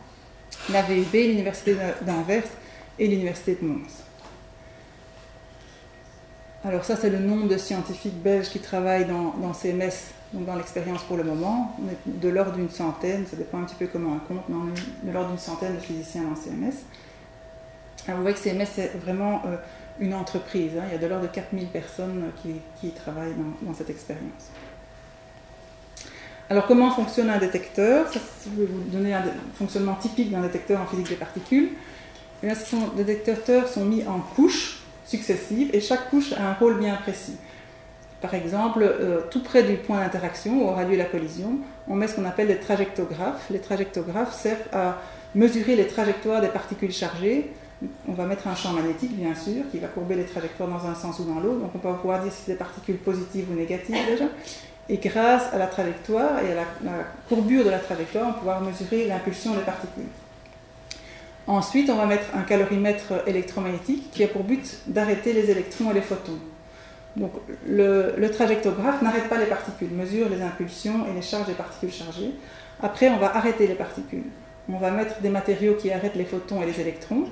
la VUB, l'Université d'Anvers et l'Université de Mons. Alors ça, c'est le nombre de scientifiques belges qui travaillent dans, CMS, donc dans l'expérience pour le moment. On est de l'ordre d'une centaine, ça dépend un petit peu comment on compte, mais on est de l'ordre d'une centaine de physiciens dans CMS. Alors vous voyez que CMS, c'est vraiment... Euh, une entreprise. Hein. Il y a de l'ordre de 4000 personnes qui, travaillent dans, cette expérience. Alors comment fonctionne un détecteur? Je vais vous donner un fonctionnement typique d'un détecteur en physique des particules. Là, les détecteurs sont mis en couches successives et chaque couche a un rôle bien précis. Par exemple, euh, tout près du point d'interaction où aura lieu la collision, on met ce qu'on appelle des trajectographes. Les trajectographes servent à mesurer les trajectoires des particules chargées on va mettre un champ magnétique, bien sûr, qui va courber les trajectoires dans un sens ou dans l'autre. Donc on va pouvoir dire si c'est des particules positives ou négatives déjà. Et grâce à la trajectoire et à la, courbure de la trajectoire, on va pouvoir mesurer l'impulsion des particules. Ensuite, on va mettre un calorimètre électromagnétique qui a pour but d'arrêter les électrons et les photons. Donc le, le trajectographe n'arrête pas les particules, mesure les impulsions et les charges des particules chargées. Après, on va arrêter les particules. On va mettre des matériaux qui arrêtent les photons et les électrons.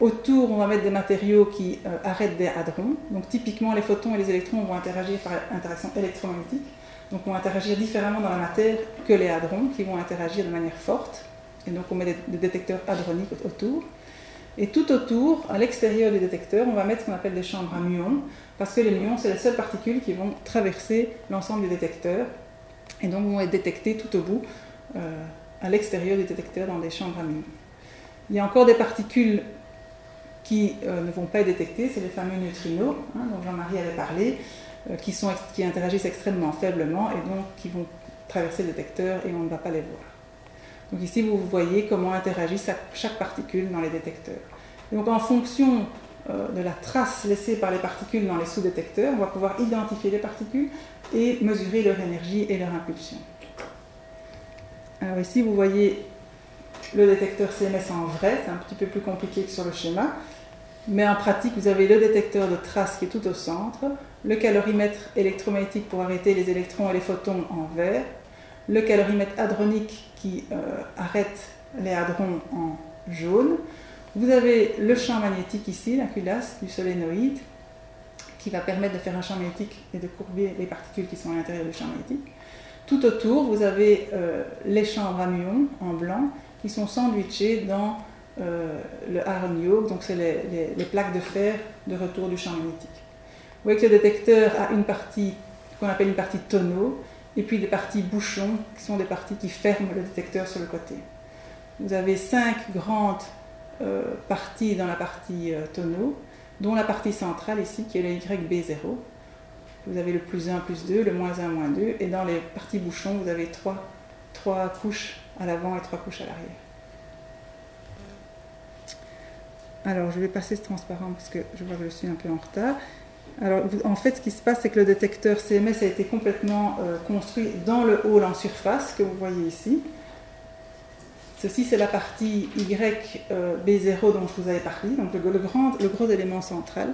Autour, on va mettre des matériaux qui euh, arrêtent des hadrons. Donc typiquement, les photons et les électrons vont interagir par interaction électromagnétique. Donc vont interagir différemment dans la matière que les hadrons, qui vont interagir de manière forte. Et donc on met des, détecteurs hadroniques autour. Et tout autour, à l'extérieur des détecteurs, on va mettre ce qu'on appelle des chambres à muons, parce que les muons, c'est les seules particules qui vont traverser l'ensemble des détecteurs, et donc vont être détectées tout au bout, euh, à l'extérieur des détecteurs, dans des chambres à muons. Il y a encore des particules qui euh, ne vont pas être détectés, c'est les fameux neutrinos, hein, dont Jean-Marie avait parlé, euh, qui, sont, qui interagissent extrêmement faiblement et donc qui vont traverser le détecteur et on ne va pas les voir. Donc ici, vous voyez comment interagit chaque particule dans les détecteurs. donc en fonction euh, de la trace laissée par les particules dans les sous-détecteurs, on va pouvoir identifier les particules et mesurer leur énergie et leur impulsion. Alors ici, vous voyez le détecteur CMS en vrai, c'est un petit peu plus compliqué que sur le schéma. Mais en pratique, vous avez le détecteur de traces qui est tout au centre, le calorimètre électromagnétique pour arrêter les électrons et les photons en vert, le calorimètre hadronique qui euh, arrête les hadrons en jaune. Vous avez le champ magnétique ici, la culasse du solénoïde, qui va permettre de faire un champ magnétique et de courber les particules qui sont à l'intérieur du champ magnétique. Tout autour, vous avez euh, les chambres à en blanc qui sont sandwichées dans euh, le iron donc c'est les, plaques de fer de retour du champ magnétique. Vous voyez que le détecteur a une partie qu'on appelle une partie tonneau, et puis des parties bouchons, qui sont des parties qui ferment le détecteur sur le côté. Vous avez cinq grandes euh, parties dans la partie euh, tonneau, dont la partie centrale ici, qui est le YB0. Vous avez le plus 1, plus 2, le moins 1, moins 2, et dans les parties bouchons, vous avez trois, trois couches à l'avant et trois couches à l'arrière. Alors, je vais passer ce transparent parce que je vois que je suis un peu en retard. Alors, en fait, ce qui se passe, c'est que le détecteur CMS a été complètement euh, construit dans le hall en surface que vous voyez ici. Ceci, c'est la partie YB0 euh, dont je vous avais parlé, donc le, grand, le gros élément central.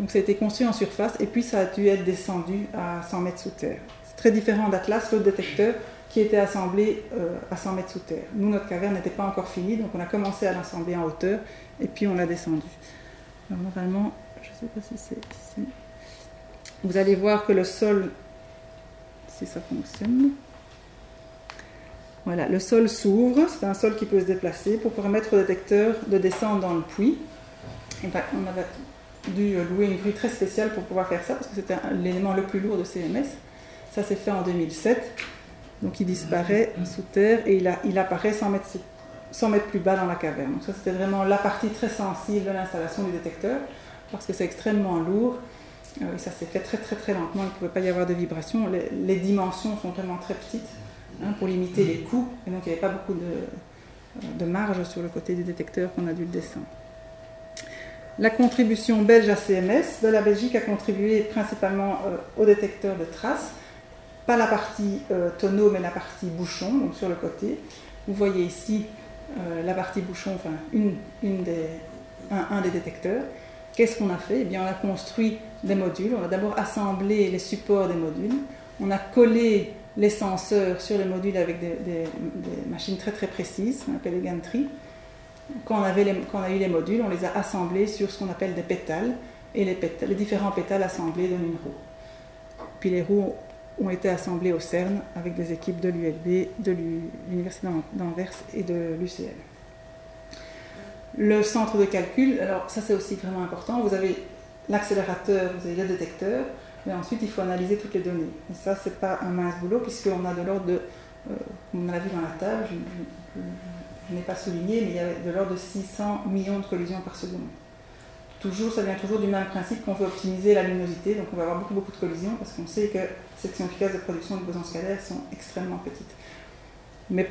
Donc, ça a été construit en surface et puis ça a dû être descendu à 100 mètres sous terre. C'est très différent d'Atlas, l'autre détecteur, qui était assemblé euh, à 100 mètres sous terre. Nous, notre caverne n'était pas encore finie, donc on a commencé à l'assembler en hauteur et puis on l'a descendu. Normalement, je ne sais pas si c'est ici. Vous allez voir que le sol, si ça fonctionne, voilà, le sol s'ouvre, c'est un sol qui peut se déplacer pour permettre au détecteur de descendre dans le puits. Et ben, on avait dû louer une grue très spéciale pour pouvoir faire ça parce que c'était l'élément le plus lourd de CMS. Ça s'est fait en 2007. Donc il disparaît sous terre et il, apparaît 100 mètres, 100 mètres plus bas dans la caverne. Donc ça c'était vraiment la partie très sensible de l'installation du détecteur parce que c'est extrêmement lourd. et ça s'est fait très très très lentement, il ne pouvait pas y avoir de vibration. Les, dimensions sont vraiment très petites hein, pour limiter les coûts et donc il n'y avait pas beaucoup de, de marge sur le côté du détecteur qu'on a dû le descendre. La contribution belge à CMS de la Belgique a contribué principalement euh, au détecteur de traces, pas la partie euh, tonneau mais la partie bouchon, donc sur le côté. Vous voyez ici euh, la partie bouchon, enfin une, un, des détecteurs. Qu'est-ce qu'on a fait? Eh bien, On a construit des modules, on a d'abord assemblé les supports des modules, on a collé les senseurs sur les modules avec des, machines très très précises, qu'on appelle les gantries. Quand on, avait a eu les modules, on les a assemblés sur ce qu'on appelle des pétales, et les, les différents pétales assemblés donnent une roue. Puis les roues ont été assemblées au CERN avec des équipes de l'ULB, de l'Université d'Anvers et de l'UCL. Le centre de calcul, alors ça c'est aussi vraiment important, vous avez l'accélérateur, vous avez le détecteur, mais ensuite il faut analyser toutes les données. Et ça c'est pas un mince boulot puisqu'on a de l'ordre de, euh, on l'a vu dans la table, je n'ai pas souligné, mais il y a de l'ordre de 600 millions de collisions par seconde. Toujours, ça vient toujours du même principe qu'on veut optimiser la luminosité, donc on va avoir beaucoup, beaucoup de collisions parce qu'on sait que ces sections efficaces de production de bosons scalaires sont extrêmement petites. Mais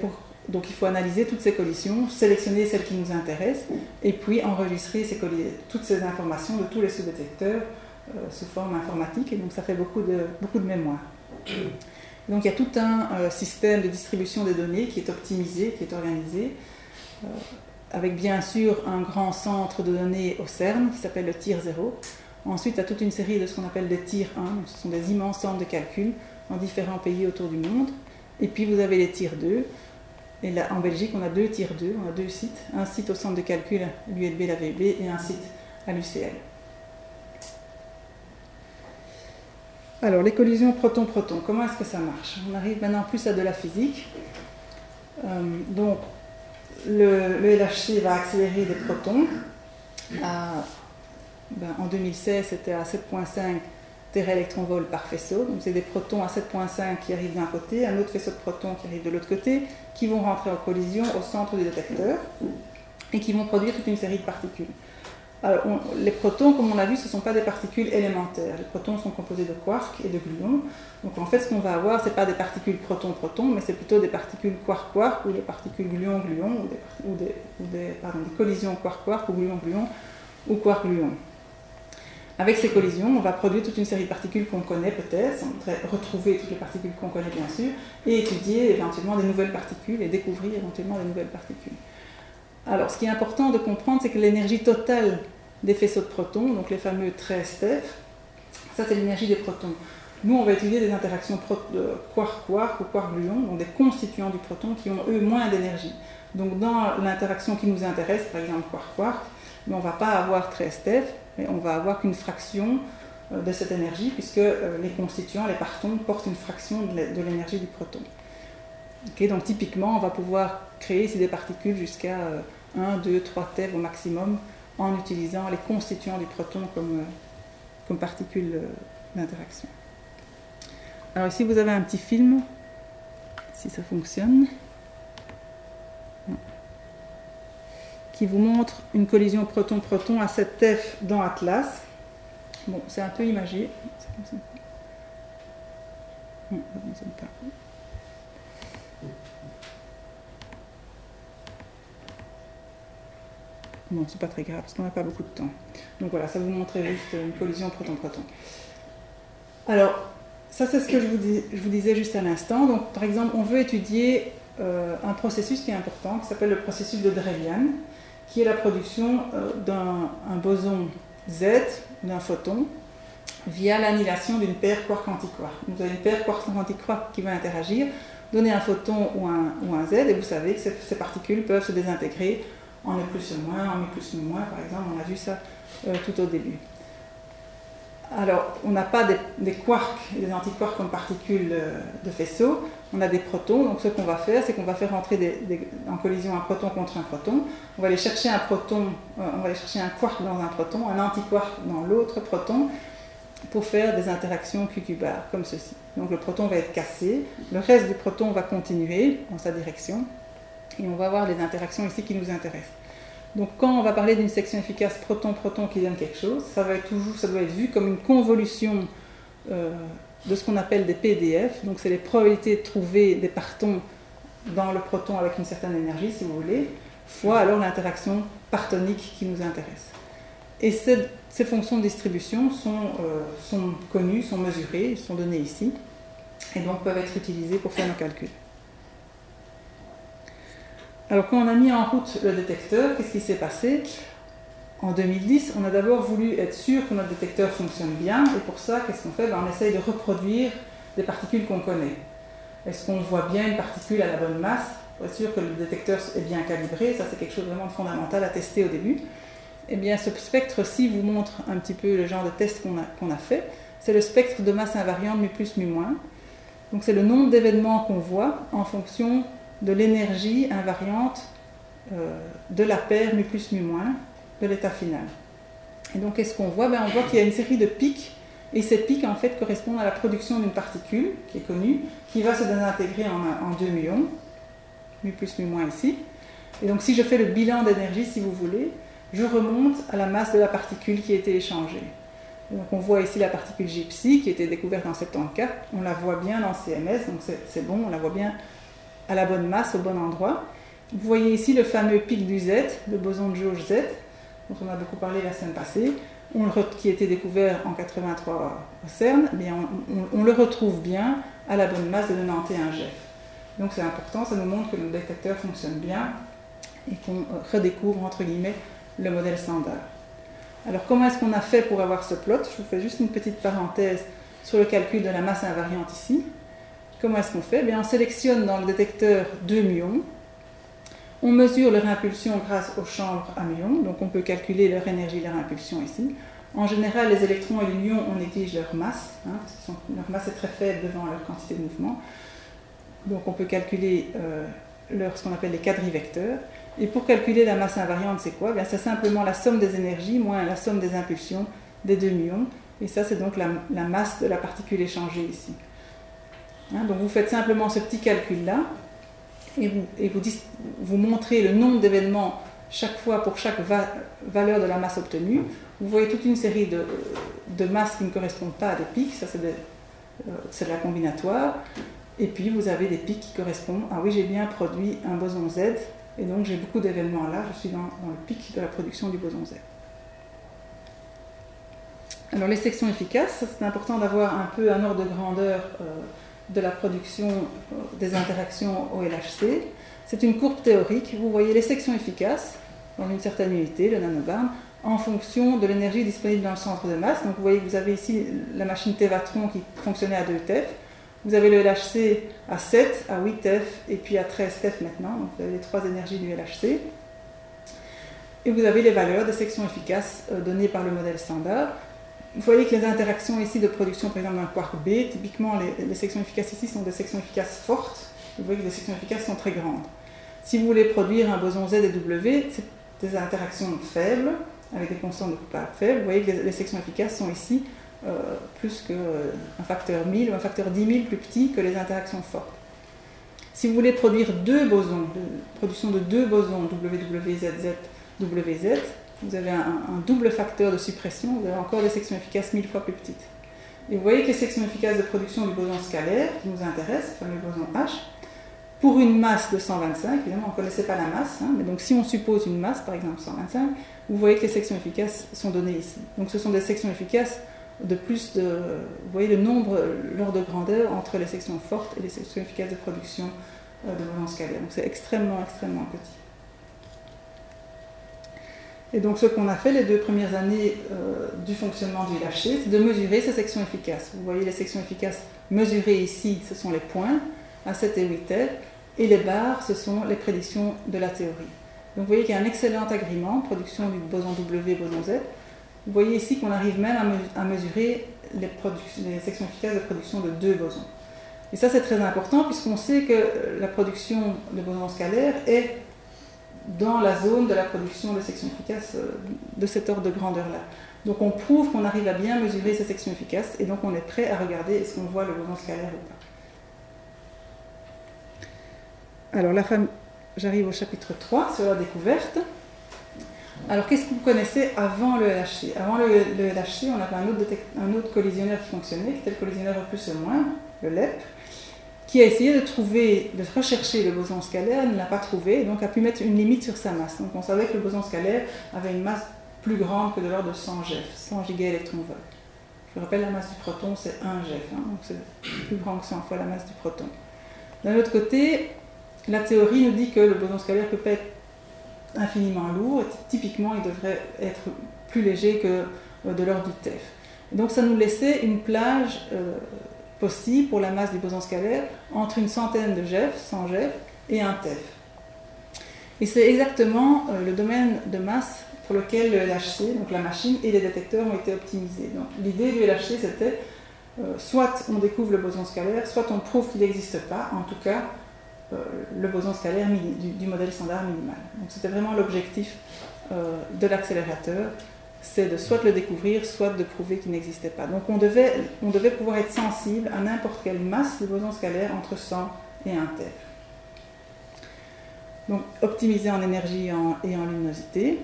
donc il faut analyser toutes ces collisions, sélectionner celles qui nous intéressent et puis enregistrer toutes ces informations de tous les sous-détecteurs euh, sous forme informatique et donc ça fait beaucoup de, beaucoup de mémoire. Donc il y a tout un euh, système de distribution des données qui est optimisé, qui est organisé, euh, avec bien sûr un grand centre de données au CERN qui s'appelle le Tier 0. Ensuite, a toute une série de ce qu'on appelle des Tier 1, donc ce sont des immenses centres de calcul dans différents pays autour du monde. Et puis vous avez les Tier 2. Et là, en Belgique, on a deux Tier 2, on a deux sites. Un site au centre de calcul, l'ULB, la VB, et un site à l'UCL. Alors, les collisions proton-proton, comment est-ce que ça marche? On arrive maintenant plus à de la physique. Euh, donc, le, LHC va accélérer des protons. Ben, en 2016, c'était à 7,5 téraélectronvolts par faisceau. Donc, c'est des protons à 7,5 qui arrivent d'un côté, un autre faisceau de protons qui arrive de l'autre côté, qui vont rentrer en collision au centre du détecteur et qui vont produire toute une série de particules. Alors, les protons, comme on l'a vu, ce ne sont pas des particules élémentaires. Les protons sont composés de quarks et de gluons. Donc en fait, ce qu'on va avoir, ce n'est pas des particules proton-proton, mais c'est plutôt des particules quark-quark ou des particules gluon-gluon ou, des, collisions quark-quark ou gluon-gluon ou quark-gluon. Avec ces collisions, on va produire toute une série de particules qu'on connaît peut-être, retrouver toutes les particules qu'on connaît bien sûr, et étudier éventuellement des nouvelles particules et découvrir éventuellement des nouvelles particules. Alors, ce qui est important de comprendre, c'est que l'énergie totale des faisceaux de protons, donc les fameux 13 Steph, ça c'est l'énergie des protons. Nous, on va étudier des interactions quark-quark ou quark-gluon, donc des constituants du proton qui ont eux moins d'énergie. Donc dans l'interaction qui nous intéresse, par exemple quark-quark, on ne va pas avoir 13 Steph, mais on va avoir qu'une fraction euh, de cette énergie, puisque euh, les constituants, les partons, portent une fraction de l'énergie du proton. donc typiquement, on va pouvoir créer ici des particules jusqu'à 1, 2, 3 TeV au maximum en utilisant les constituants du proton comme, euh, comme particules euh, d'interaction. Alors ici vous avez un petit film, si ça fonctionne, qui vous montre une collision proton-proton à 7 TeF dans Atlas. Bon, c'est un peu imagé. Bon, c'est pas très grave parce qu'on n'a pas beaucoup de temps. Donc voilà, ça vous montrait juste une collision proton-proton. Alors, ça c'est ce que je vous, disais juste à l'instant. Donc par exemple, on veut étudier euh, un processus qui est important, qui s'appelle le processus de Drelian, qui est la production euh, d'un boson Z, d'un photon, via l'annihilation d'une paire quark-antiquark. Vous avez une paire quark-antiquark qui va interagir, donner un photon ou un Z, et vous savez que ces particules peuvent se désintégrer en est plus ou moins, en est plus ou moins, par exemple, on a vu ça euh, tout au début. Alors, on n'a pas des, quarks des antiquarks comme particules euh, de faisceau, on a des protons. Donc, ce qu'on va faire, c'est qu'on va faire rentrer en collision un proton contre un proton. On va aller chercher un proton, euh, on va aller chercher un quark dans un proton, un antiquark dans l'autre proton. pour faire des interactions Q-bar, comme ceci. Donc le proton va être cassé, le reste du proton va continuer dans sa direction, et on va avoir les interactions ici qui nous intéressent. Donc quand on va parler d'une section efficace proton-proton qui donne quelque chose, ça, va être toujours, ça doit être vu comme une convolution euh, de ce qu'on appelle des PDF. Donc c'est les probabilités de trouver des partons dans le proton avec une certaine énergie, si vous voulez, fois alors l'interaction partonique qui nous intéresse. Et ces, fonctions de distribution euh, sont connues, sont mesurées, sont données ici, et donc peuvent être utilisées pour faire nos calculs. Alors quand on a mis en route le détecteur, qu'est-ce qui s'est passé? En 2010, on a d'abord voulu être sûr que notre détecteur fonctionne bien, et pour ça, qu'est-ce qu'on fait? Ben, On essaye de reproduire des particules qu'on connaît. Est-ce qu'on voit bien une particule à la bonne masse? Pour être sûr que le détecteur est bien calibré, ça c'est quelque chose vraiment de fondamental à tester au début. Eh bien, ce spectre-ci vous montre un petit peu le genre de test qu'on a, a fait. C'est le spectre de masse invariante mu plus mu moins. Donc c'est le nombre d'événements qu'on voit en fonction de l'énergie invariante euh, de la paire mu plus mu moins de l'état final. Et donc qu'est-ce qu'on voit? Ben, On voit qu'il y a une série de pics, et ces pics en fait correspondent à la production d'une particule qui est connue, qui va se désintégrer en, en deux muons, mu plus mu moins ici. Et donc si je fais le bilan d'énergie, si vous voulez, je remonte à la masse de la particule qui a été échangée. Donc on voit ici la particule gypsy qui a été découverte en 74, on la voit bien dans CMS, donc c'est bon, on la voit bien à la bonne masse, au bon endroit. Vous voyez ici le fameux pic du Z, le boson de jauge Z, dont on a beaucoup parlé la semaine passée, qui a été découvert en 83 au CERN, mais on, le retrouve bien à la bonne masse de 91 GeV. Donc c'est important, ça nous montre que le détecteur fonctionne bien et qu'on redécouvre entre guillemets le modèle standard. Alors comment est-ce qu'on a fait pour avoir ce plot? Je vous fais juste une petite parenthèse sur le calcul de la masse invariante ici. Comment est-ce qu'on fait? Bien, On sélectionne dans le détecteur deux muons. On mesure leur impulsion grâce aux chambres à muons, donc on peut calculer leur énergie, leur impulsion ici. En général, les électrons et les muons, on néglige leur masse, hein, leur masse est très faible devant leur quantité de mouvement. Donc on peut calculer euh, leur, ce qu'on appelle les quadrivecteurs. Et pour calculer la masse invariante, c'est quoi? C'est simplement la somme des énergies moins la somme des impulsions des deux muons. Et ça, c'est donc la masse de la particule échangée ici. Hein, donc vous faites simplement ce petit calcul-là et, vous, vous, montrez le nombre d'événements chaque fois pour chaque valeur de la masse obtenue. Vous voyez toute une série de, masses qui ne correspondent pas à des pics, ça c'est de, euh, de la combinatoire. Et puis vous avez des pics qui correspondent, ah oui j'ai bien produit un boson Z, et donc j'ai beaucoup d'événements là, je suis dans, le pic de la production du boson Z. Alors les sections efficaces, c'est important d'avoir un peu un ordre de grandeur euh, de la production euh, des interactions au LHC. C'est une courbe théorique. Vous voyez les sections efficaces dans une certaine unité, le nanobarn, en fonction de l'énergie disponible dans le centre de masse. Donc vous voyez que vous avez ici la machine Tevatron qui fonctionnait à 2 TeF. Vous avez le LHC à 7, à 8 TeF et puis à 13 TeF maintenant. Donc vous avez les trois énergies du LHC. Et vous avez les valeurs des sections efficaces euh, données par le modèle standard. Vous voyez que les interactions ici de production, par exemple d'un quark B, typiquement les, sections efficaces ici sont des sections efficaces fortes. Vous voyez que les sections efficaces sont très grandes. Si vous voulez produire un boson Z et W, c'est des interactions faibles, avec des constantes de coupage faibles. Vous voyez que les, sections efficaces sont ici euh, plus qu'un facteur 1000 ou un facteur 10 000 plus petit que les interactions fortes. Si vous voulez produire deux bosons, production de deux bosons WWZZ, WZ, vous avez un, double facteur de suppression, vous avez encore des sections efficaces mille fois plus petites. Et vous voyez que les sections efficaces de production du boson scalaire, qui nous intéresse, le fameux boson H, pour une masse de 125, évidemment on ne connaissait pas la masse, hein, mais donc si on suppose une masse, par exemple 125, vous voyez que les sections efficaces sont données ici. Donc ce sont des sections efficaces de plus de... Vous voyez le nombre, l'ordre de grandeur entre les sections fortes et les sections efficaces de production euh, de boson scalaire. Donc c'est extrêmement, extrêmement petit. Et donc ce qu'on a fait les deux premières années euh, du fonctionnement du LHC, c'est de mesurer ces sections efficaces. Vous voyez les sections efficaces mesurées ici, ce sont les points, à 7 et 8 F, et les barres, ce sont les prédictions de la théorie. Donc vous voyez qu'il y a un excellent agrément, production du boson W, boson Z. Vous voyez ici qu'on arrive même à, mesurer les, sections efficaces de production de deux bosons. Et ça c'est très important puisqu'on sait que la production de bosons scalaires est dans la zone de la production de sections efficaces euh, de cet ordre de grandeur-là. Donc on prouve qu'on arrive à bien mesurer ces sections efficaces et donc on est prêt à regarder est-ce qu'on voit le boson scalaire ou pas. Alors la j'arrive au chapitre 3 sur la découverte. Alors qu'est-ce que vous connaissez avant le LHC Avant le, LHC, on avait un autre, un autre, collisionneur qui fonctionnait, qui était le collisionneur au plus ou moins, le LEP, qui a essayé de trouver, de rechercher le boson scalaire, ne l'a pas trouvé, donc a pu mettre une limite sur sa masse. Donc on savait que le boson scalaire avait une masse plus grande que de l'ordre de 100 GeV, 100 gigaélectronvolts. Je rappelle, la masse du proton, c'est 1 GeV, hein, donc c'est plus grand que 100 fois la masse du proton. D'un autre côté, la théorie nous dit que le boson scalaire peut pas être infiniment lourd, typiquement il devrait être plus léger que euh, de l'ordre du TEF. Donc ça nous laissait une plage euh, possible pour la masse du boson scalaire entre une centaine de GeV, 100 GeV, et un TeF. Et c'est exactement euh, le domaine de masse pour lequel le LHC, donc la machine et les détecteurs ont été optimisés. Donc l'idée du LHC c'était euh, soit on découvre le boson scalaire, soit on prouve qu'il n'existe pas, en tout cas euh, le boson scalaire du, modèle standard minimal. Donc c'était vraiment l'objectif de l'accélérateur c'est de soit le découvrir, soit de prouver qu'il n'existait pas. Donc on devait, pouvoir être sensible à n'importe quelle masse de boson scalaire entre 100 et 1 TeV. Donc optimiser en énergie et en luminosité.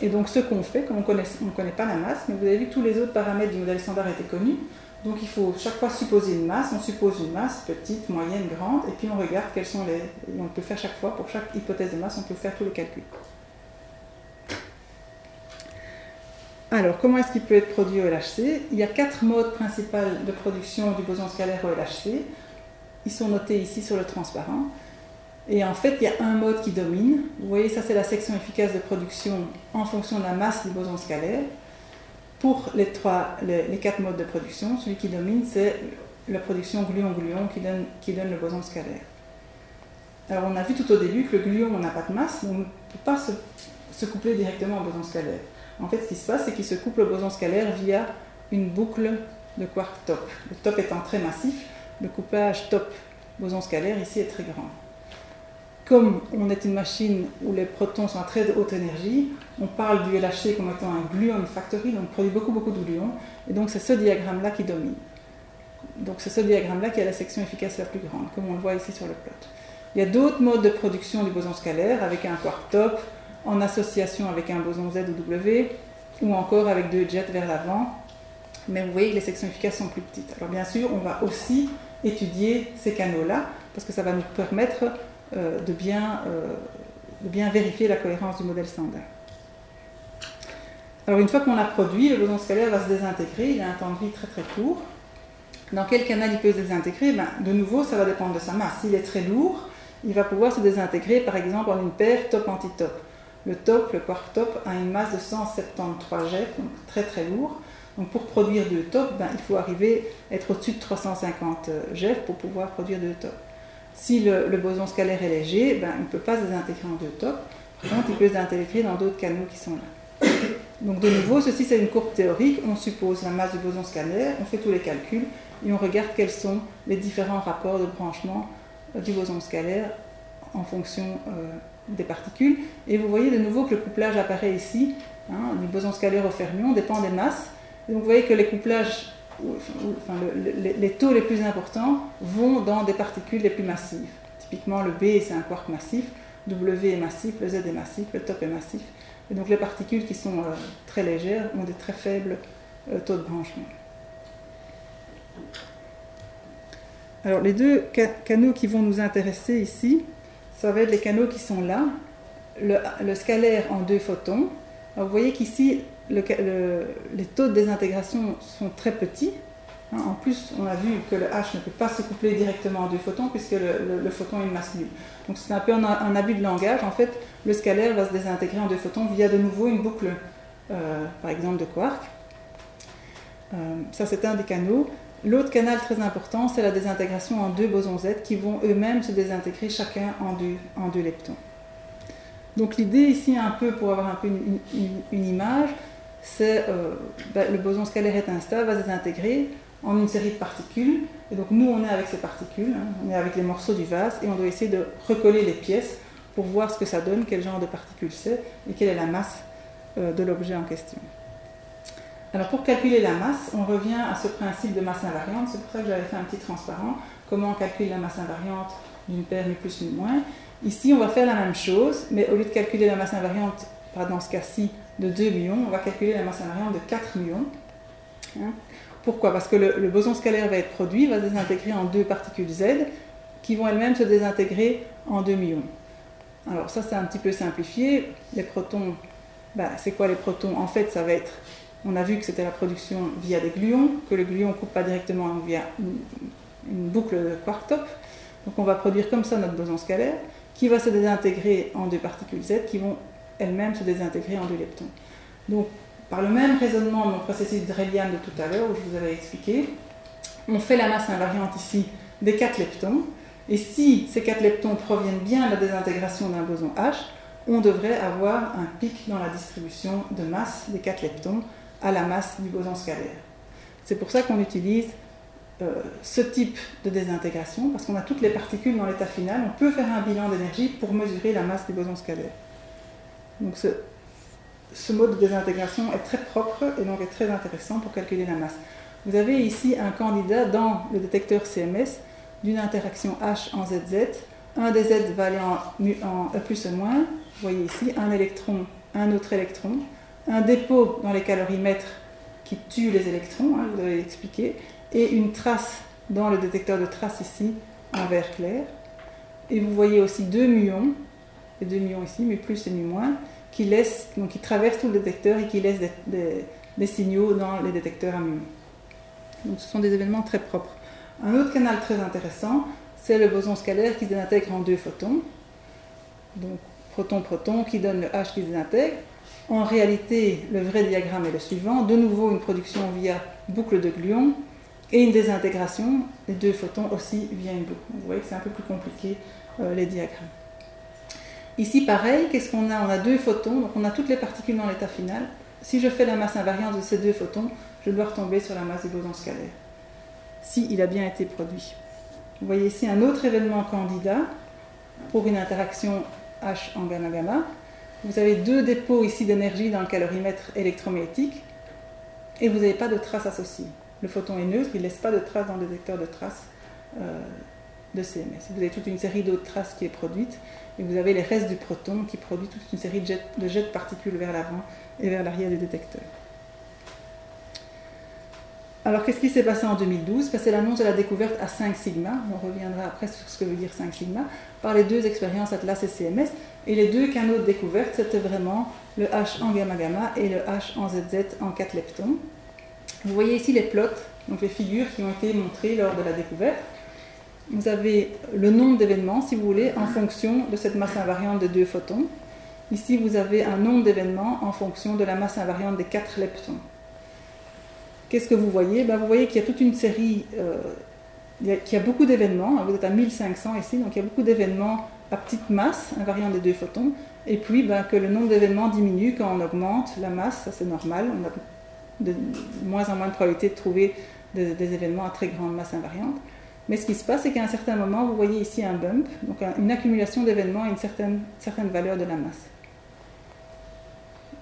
Et donc ce qu'on fait, comme on ne connaît pas la masse, mais vous avez vu que tous les autres paramètres du modèle standard étaient connus, donc il faut chaque fois supposer une masse, on suppose une masse petite, moyenne, grande, et puis on regarde quelles sont les... on peut faire chaque fois, pour chaque hypothèse de masse, on peut faire tous les calculs. Alors, comment est-ce qu'il peut être produit au LHC Il y a quatre modes principaux de production du boson scalaire au LHC. Ils sont notés ici sur le transparent. Et en fait, il y a un mode qui domine. Vous voyez, ça c'est la section efficace de production en fonction de la masse du boson scalaire. Pour les, trois, les, quatre modes de production, celui qui domine, c'est la production gluon-gluon qui donne, qui donne le boson scalaire. Alors on a vu tout au début que le gluon n'a pas de masse, donc on ne peut pas se, se coupler directement au boson scalaire. En fait, ce qui se passe, c'est qu'il se couple au boson scalaire via une boucle de quark top. Le top étant très massif, le couplage top boson scalaire ici est très grand. Comme on est une machine où les protons sont à très haute énergie, on parle du LHC comme étant un gluon factory, donc on produit beaucoup beaucoup de gluons, et donc c'est ce diagramme-là qui domine. Donc c'est ce diagramme-là qui a la section efficace la plus grande, comme on le voit ici sur le plot. Il y a d'autres modes de production du boson scalaire avec un quark top, en association avec un boson Z ou W, ou encore avec deux jets vers l'avant. Mais vous voyez que les sections efficaces sont plus petites. Alors bien sûr, on va aussi étudier ces canaux-là, parce que ça va nous permettre euh, de, bien, euh, de bien vérifier la cohérence du modèle standard. Alors une fois qu'on l'a produit, le boson scalaire va se désintégrer, il a un temps de vie très très court. Dans quel canal il peut se désintégrer? Ben, De nouveau, ça va dépendre de sa masse. S'il est très lourd, il va pouvoir se désintégrer par exemple en une paire top-antitop. Le top, le quark top, a une masse de 173 GeV, donc très très lourd. Donc pour produire deux tops, ben, il faut arriver à être au-dessus de 350 GeV pour pouvoir produire deux tops. Si le, boson scalaire est léger, ben, il ne peut pas se désintégrer en deux tops. Par contre, il peut se désintégrer dans d'autres canaux qui sont là. Donc de nouveau, ceci c'est une courbe théorique. On suppose la masse du boson scalaire, on fait tous les calculs et on regarde quels sont les différents rapports de branchement euh, du boson scalaire en fonction euh, des particules. Et vous voyez de nouveau que le couplage apparaît ici, hein, du boson scalaire au fermion, dépend des masses. Donc vous voyez que les couplages, enfin, les, taux les plus importants vont dans des particules les plus massives. Typiquement le B c'est un quark massif, W est massif, le Z est massif, le top est massif. Et donc les particules qui sont euh, très légères ont des très faibles euh, taux de branchement. Alors les deux canaux qui vont nous intéresser ici, ça va être les canaux qui sont là, le, scalaire en deux photons. vous voyez qu'ici, les taux de désintégration sont très petits. Hein. en plus, on a vu que le H ne peut pas se coupler directement en deux photons puisque le, photon est une masse nulle. Donc c'est un peu un, abus de langage. En fait, le scalaire va se désintégrer en deux photons via de nouveau une boucle, euh, par exemple, de quark. Euh, ça, c'est un des canaux. L'autre canal très important, c'est la désintégration en deux bosons Z qui vont eux-mêmes se désintégrer chacun en deux, en leptons. Donc l'idée ici, un peu pour avoir un peu une, image, c'est euh, ben, le boson scalaire est instable, va se désintégrer en une série de particules. Et donc nous, on est avec ces particules, hein, on est avec les morceaux du vase et on doit essayer de recoller les pièces pour voir ce que ça donne, quel genre de particules c'est et quelle est la masse euh, de l'objet en question. Alors pour calculer la masse, on revient à ce principe de masse invariante. C'est pour ça que j'avais fait un petit transparent. Comment on calcule la masse invariante d'une paire mu plus mu moins. Ici, on va faire la même chose, mais au lieu de calculer la masse invariante, dans ce cas-ci, de 2 millions, on va calculer la masse invariante de 4 millions. Hein? Pourquoi? Parce que le, boson scalaire va être produit, va se désintégrer en deux particules Z, qui vont elles-mêmes se désintégrer en 2 millions. Alors ça, c'est un petit peu simplifié. Les protons, ben, c'est quoi les protons? En fait, ça va être on a vu que c'était la production via des gluons, que le gluon ne coupe pas directement via une, boucle de quark top. Donc on va produire comme ça notre boson scalaire, qui va se désintégrer en deux particules Z, qui vont elles-mêmes se désintégrer en deux leptons. Donc par le même raisonnement mon processus Drellian de tout à l'heure, où je vous avais expliqué, on fait la masse invariante ici des 4 leptons, et si ces 4 leptons proviennent bien de la désintégration d'un boson H, on devrait avoir un pic dans la distribution de masse des 4 leptons à la masse du boson scalaire. C'est pour ça qu'on utilise euh, ce type de désintégration, parce qu'on a toutes les particules dans l'état final, on peut faire un bilan d'énergie pour mesurer la masse du boson scalaire. Donc ce, mode de désintégration est très propre et donc est très intéressant pour calculer la masse. Vous avez ici un candidat dans le détecteur CMS d'une interaction H en ZZ. Un des Z va aller en, en plus E moins. Vous voyez ici un électron, un autre électron un dépôt dans les calorimètres qui tue les électrons, hein, vous avez expliqué, et une trace dans le détecteur de traces ici en vert clair. Et vous voyez aussi deux muons, et deux muons ici, mais plus et mu moins, qui, laissent, donc qui traversent tout le détecteur et qui laissent des, signaux dans les détecteurs à muons. Donc ce sont des événements très propres. Un autre canal très intéressant, c'est le boson scalaire qui se désintègre en deux photons. Donc proton-proton qui donne le H qui se désintègre. En réalité, le vrai diagramme est le suivant. De nouveau, une production via boucle de gluon et une désintégration des deux photons aussi via une boucle. Vous voyez que c'est un peu plus compliqué euh, les diagrammes. Ici, pareil, qu'est-ce qu'on a? On a deux photons, donc on a toutes les particules dans l'état final. Si je fais la masse invariante de ces deux photons, je dois retomber sur la masse du boson scalaire, si a bien été produit. Vous voyez ici un autre événement candidat pour une interaction H en gamma-gamma. Vous avez deux dépôts ici d'énergie dans le calorimètre électromagnétique et vous n'avez pas de traces associées. Le photon est neutre, il ne laisse pas de traces dans le détecteur de traces euh, de CMS. Vous avez toute une série d'autres traces qui est produite et vous avez les restes du proton qui produit toute une série de jets de, jets de particules vers l'avant et vers l'arrière du détecteur. Alors, qu'est-ce qui s'est passé en 2012 ben, C'est l'annonce de la découverte à 5 sigma. On reviendra après sur ce que veut dire 5 sigma par les deux expériences Atlas et CMS. Et les deux canaux de découverte, c'était vraiment le H en gamma-gamma et le H en ZZ en 4 leptons. Vous voyez ici les plots, donc les figures qui ont été montrées lors de la découverte. Vous avez le nombre d'événements, si vous voulez, en fonction de cette masse invariante de deux photons. Ici, vous avez un nombre d'événements en fonction de la masse invariante des 4 leptons. Qu'est-ce que vous voyez? Ben, Vous voyez qu'il y a toute une série euh, il y, a, beaucoup d'événements, vous êtes à 1500 ici, donc il y a beaucoup d'événements à petite masse, invariant des deux photons, et puis ben, que le nombre d'événements diminue quand on augmente la masse, ça c'est normal, on a de moins en moins de probabilité de trouver des, événements à très grande masse invariante. Mais ce qui se passe, c'est qu'à un certain moment, vous voyez ici un bump, donc une accumulation d'événements à une certaine, certaine valeur de la masse.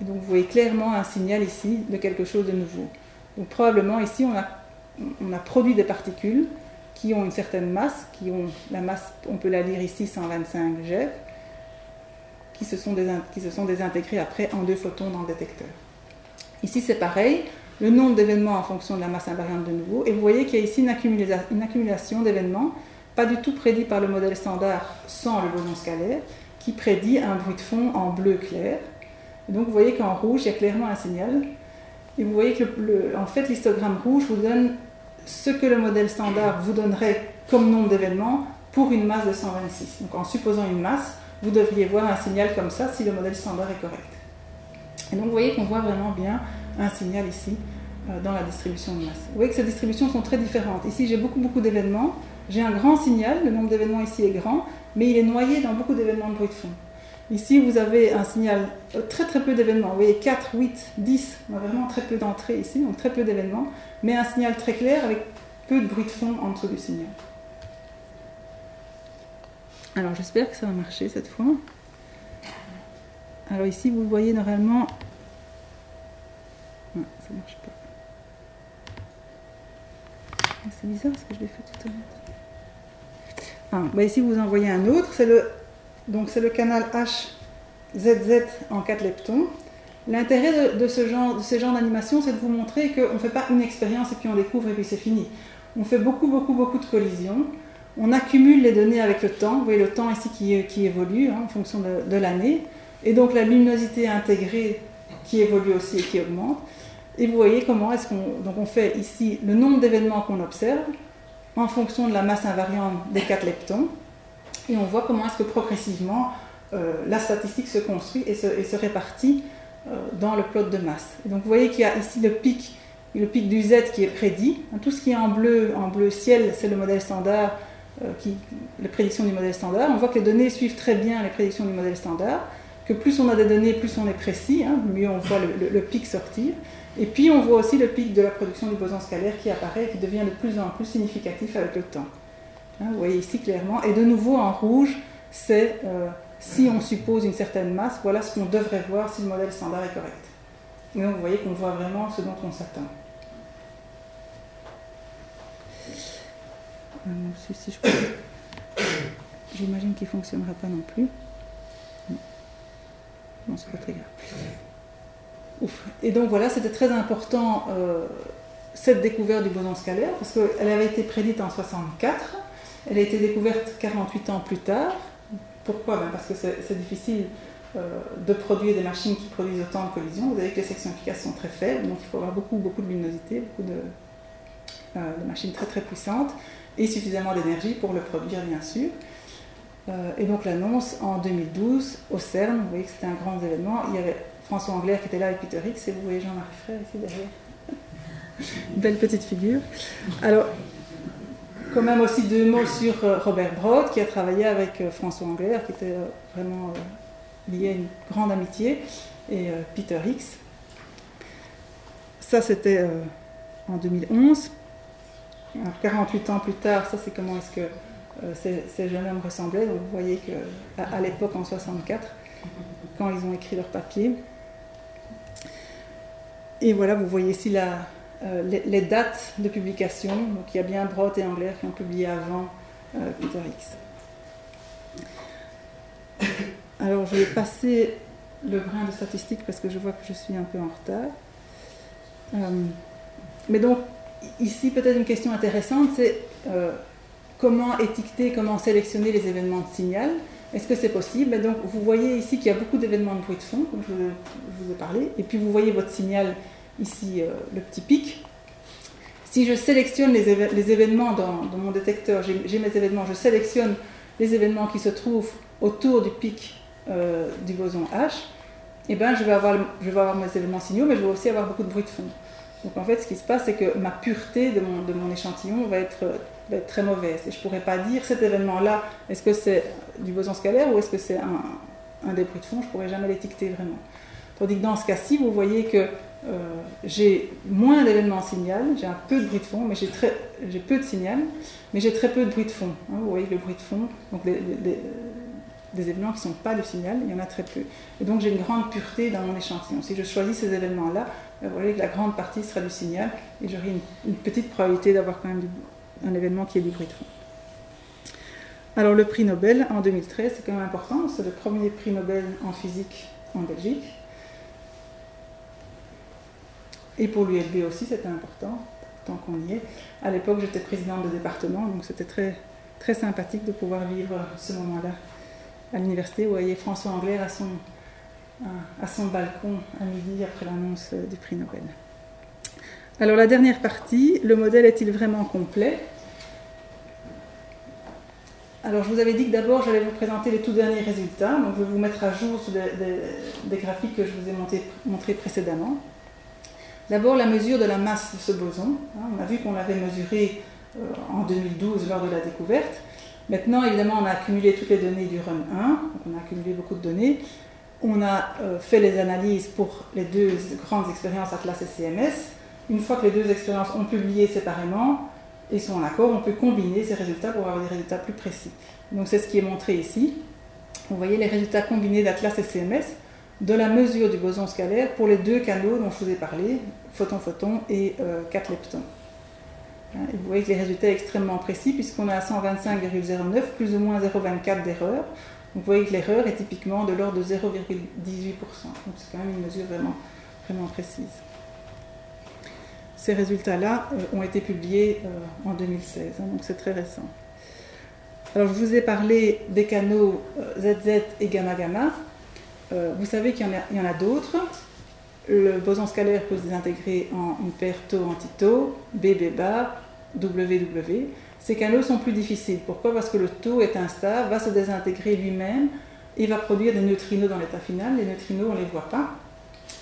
Donc vous voyez clairement un signal ici de quelque chose de nouveau. Donc probablement ici, on a, produit des particules qui ont une certaine masse, qui ont la masse, on peut la lire ici, 125 G, qui se sont, désintégrés après en deux photons dans le détecteur. Ici, c'est pareil, le nombre d'événements en fonction de la masse invariante de nouveau, et vous voyez qu'il y a ici une, une accumulation d'événements, pas du tout prédit par le modèle standard sans le boson scalaire, qui prédit un bruit de fond en bleu clair. donc vous voyez qu'en rouge, il y a clairement un signal. Et vous voyez que en fait, l'histogramme rouge vous donne ce que le modèle standard vous donnerait comme nombre d'événements pour une masse de 126. Donc en supposant une masse, vous devriez voir un signal comme ça si le modèle standard est correct. Et donc vous voyez qu'on voit vraiment bien un signal ici euh, dans la distribution de masse. Vous voyez que ces distributions sont très différentes. Ici j'ai beaucoup beaucoup d'événements, j'ai un grand signal, le nombre d'événements ici est grand, mais il est noyé dans beaucoup d'événements de bruit de fond. Ici, vous avez un signal, euh, très très peu d'événements. Vous voyez 4, 8, 10, on vraiment très peu d'entrées ici, donc très peu d'événements, mais un signal très clair avec peu de bruit de fond en dessous du signal. Alors j'espère que ça va marcher cette fois. Alors ici, vous voyez normalement... Non, ça ne marche pas. Ah, c'est bizarre parce que je l'ai fait tout à l'heure. Ah, ici, vous en voyez un autre. C'est le, donc c'est le canal HZZ en 4 leptons. L'intérêt de, ce genre, de ce genre d'animation, c'est de vous montrer qu'on ne fait pas une expérience et puis on découvre et puis c'est fini. On fait beaucoup, beaucoup, beaucoup de collisions. On accumule les données avec le temps. Vous voyez le temps ici qui, qui évolue hein, en fonction de, de l'année. Et donc la luminosité intégrée qui évolue aussi et qui augmente. Et vous voyez comment est-ce qu'on donc on fait ici le nombre d'événements qu'on observe en fonction de la masse invariante des 4 leptons. Et on voit comment est-ce que progressivement euh, la statistique se construit et se, répartit euh, dans le plot de masse. Donc vous voyez qu'il y a ici le pic, le pic du Z qui est prédit. Tout ce qui est en bleu, en bleu ciel, c'est le modèle standard, euh, les prédictions du modèle standard. On voit que les données suivent très bien les prédictions du modèle standard, que plus on a des données, plus on est précis, hein, mieux on voit le pic sortir. Et puis on voit aussi le pic de la production du boson scalaire qui apparaît et qui devient de plus en plus significatif avec le temps. Hein, vous voyez ici clairement. Et de nouveau en rouge, c'est euh, si on suppose une certaine masse, voilà ce qu'on devrait voir si le modèle standard est correct. Et donc vous voyez qu'on voit vraiment ce dont on s'attend. Euh, J'imagine qu'il ne fonctionnera pas non plus. Non, c'est pas très grave. Et donc voilà, c'était très important euh, cette découverte du boson scalaire, parce qu'elle avait été prédite en 64, elle a été découverte 48 ans plus tard. Pourquoi? Ben Parce que c'est difficile euh, de produire des machines qui produisent autant de collisions. Vous savez que les sections efficaces sont très faibles, donc il faut avoir beaucoup, beaucoup de luminosité, beaucoup de, euh, machines très très puissantes et suffisamment d'énergie pour le produire, bien sûr. et donc l'annonce en 2012 au CERN, vous voyez que c'était un grand événement. Il y avait François Anglaire qui était là avec Peter Hicks, et vous voyez Jean-Marie Frère ici derrière. Belle petite figure. Alors, quand même aussi deux mots sur euh, Robert Broad, qui a travaillé avec euh, François Anglaire, qui était euh, vraiment lié à une grande amitié, et Peter Hicks. Ça, c'était en 2011. Alors, 48 ans plus tard, ça, c'est comment est-ce que ces, jeunes hommes ressemblaient. Donc, vous voyez qu'à à, l'époque, en 64, quand ils ont écrit leur papier, et voilà, vous voyez ici euh, les, dates de publication. Donc il y a bien Broad et Angler qui ont publié avant euh, Peter X. Alors je vais passer le brin de statistiques parce que je vois que je suis un peu en retard. Euh, mais donc ici peut-être une question intéressante, c'est comment étiqueter, comment sélectionner les événements de signal? Est-ce que c'est possible? Donc, vous voyez ici qu'il y a beaucoup d'événements de bruit de fond, comme je vous, ai parlé, et puis vous voyez votre signal ici, euh, le petit pic. Si je sélectionne les, événements dans, mon détecteur, j'ai mes événements, je sélectionne les événements qui se trouvent autour du pic euh, du boson H, eh ben, je, vais avoir, mes événements signaux, mais je vais aussi avoir beaucoup de bruit de fond. Donc en fait, ce qui se passe, c'est que ma pureté de mon, échantillon va être très mauvaise. Et je ne pourrais pas dire cet événement-là, est-ce que c'est du boson scalaire ou est-ce que c'est un, un débris de fond, je ne pourrais jamais l'étiqueter vraiment. Tandis que dans ce cas-ci, vous voyez que j'ai moins d'événements signal, j'ai un peu de bruit de fond, mais j'ai, très, peu de signal, mais j'ai très peu de bruit de fond. Hein. vous voyez le bruit de fond, donc des événements qui ne sont pas de signal, il y en a très peu. Et donc j'ai une grande pureté dans mon échantillon. Si je choisis ces événements-là, vous voyez que la grande partie sera du signal et j'aurai une, petite probabilité d'avoir quand même un événement qui est du bruit de fond. Alors le prix Nobel en 2013, c'est quand même important, c'est le premier prix Nobel en physique en Belgique. Et pour l'ULB aussi, c'était important, tant qu'on y est. À l'époque, j'étais présidente de département, donc c'était très, très sympathique de pouvoir vivre ce moment-là à l'université. Vous voyez François Anglais à son, à son balcon à midi après l'annonce du prix Nobel. Alors la dernière partie, le modèle est-il vraiment complet? Alors je vous avais dit que d'abord j'allais vous présenter les tout derniers résultats, donc je vais vous mettre à jour sur des, graphiques que je vous ai montrés précédemment. D'abord la mesure de la masse de ce boson, hein, on a vu qu'on l'avait mesuré euh, en 2012 lors de la découverte. Maintenant évidemment on a accumulé toutes les données du run 1, donc on a accumulé beaucoup de données. On a euh, fait les analyses pour les deux grandes expériences Atlas et CMS une fois que les deux expériences ont publié séparément et sont en accord, on peut combiner ces résultats pour avoir des résultats plus précis. Donc c'est ce qui est montré ici. Vous voyez les résultats combinés d'Atlas et CMS. De la mesure du boson scalaire pour les deux canaux dont je vous ai parlé, photon-photon et 4 leptons. Hein, vous voyez que les résultats sont extrêmement précis puisqu'on a 125,09 plus ou moins 0,24 d'erreur. Vous voyez que l'erreur est typiquement de l'ordre de 0,18%. Donc c'est quand même une mesure vraiment, vraiment précise. Ces résultats-là euh, ont été publiés euh, en 2016, hein, donc c'est très récent. Alors je vous ai parlé des canaux ZZ euh, et gamma gamma. Vous savez qu'il y en a, d'autres. Le boson scalaire peut se désintégrer en une paire tau-antitau, BB bar, WW. Ces canaux sont plus difficiles. Pourquoi? Parce que le taux est instable, va se désintégrer lui-même et va produire des neutrinos dans l'état final. Les neutrinos, on ne les voit pas.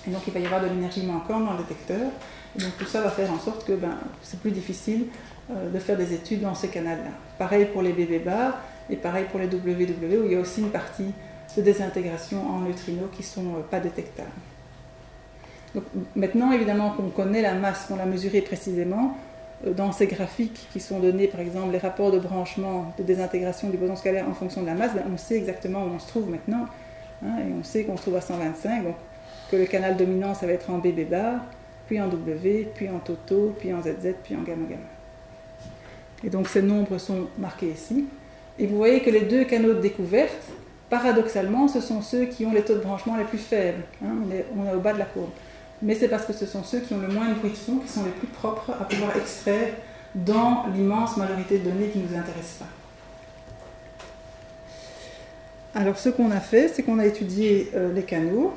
Et donc il va y avoir de l'énergie manquante dans le détecteur. Et donc tout ça va faire en sorte que ben, c'est plus difficile euh, de faire des études dans ces canaux-là. Pareil pour les BB bars et pareil pour les WW où il y a aussi une partie de désintégration en neutrinos qui ne sont euh, pas détectables. Donc, maintenant, évidemment, qu'on connaît la masse, qu'on l'a mesurée précisément, euh, dans ces graphiques qui sont donnés, par exemple, les rapports de branchement, de désintégration du boson scalaire en fonction de la masse, ben, on sait exactement où on se trouve maintenant. Hein, on sait qu'on se trouve à 125, donc que le canal dominant, ça va être en BB bar, puis en W, puis en Toto, puis en ZZ, puis en gamma gamma. Et donc ces nombres sont marqués ici. Et vous voyez que les deux canaux de découverte, paradoxalement, ce sont ceux qui ont les taux de branchement les plus faibles. Hein, on, est, au bas de la courbe. Mais c'est parce que ce sont ceux qui ont le moins de bruit de son qui sont les plus propres à pouvoir extraire dans l'immense majorité de données qui ne nous intéressent pas. Alors ce qu'on a fait, c'est qu'on a étudié euh, les canaux,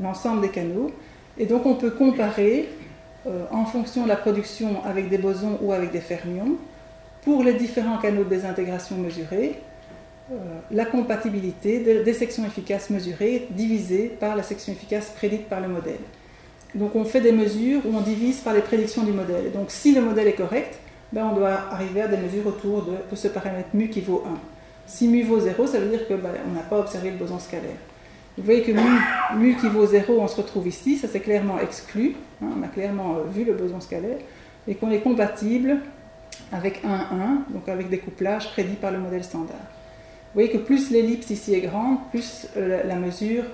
l'ensemble des canaux, et donc on peut comparer euh, en fonction de la production avec des bosons ou avec des fermions, pour les différents canaux de désintégration mesurés, la compatibilité des sections efficaces mesurées divisées par la section efficace prédite par le modèle. Donc on fait des mesures où on divise par les prédictions du modèle. donc si le modèle est correct, ben, on doit arriver à des mesures autour de, ce paramètre mu qui vaut 1. Si mu vaut 0, ça veut dire qu'on ben, n'a pas observé le boson scalaire. Vous voyez que mu, qui vaut 0, on se retrouve ici, ça c'est clairement exclu, hein, on a clairement euh, vu le boson scalaire, et qu'on est compatible avec 1, 1, donc avec des couplages prédits par le modèle standard. Vous voyez que plus l'ellipse ici est grande, plus euh, la mesure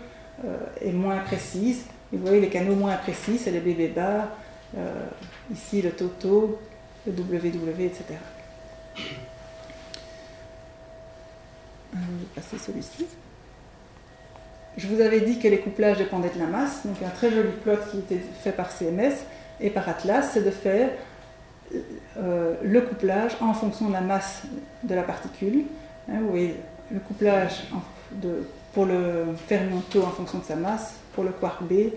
euh, est moins précise. Et vous voyez les canaux moins précis, c'est les BB bar, ici le Toto, le WW, etc. je vais passer celui-ci. Je vous avais dit que les couplages dépendaient de la masse, donc un très joli plot qui était fait par CMS et par Atlas, c'est de faire euh, le couplage en fonction de la masse de la particule. Vous voyez le couplage pour le fermion tau en fonction de sa masse, pour le quark B,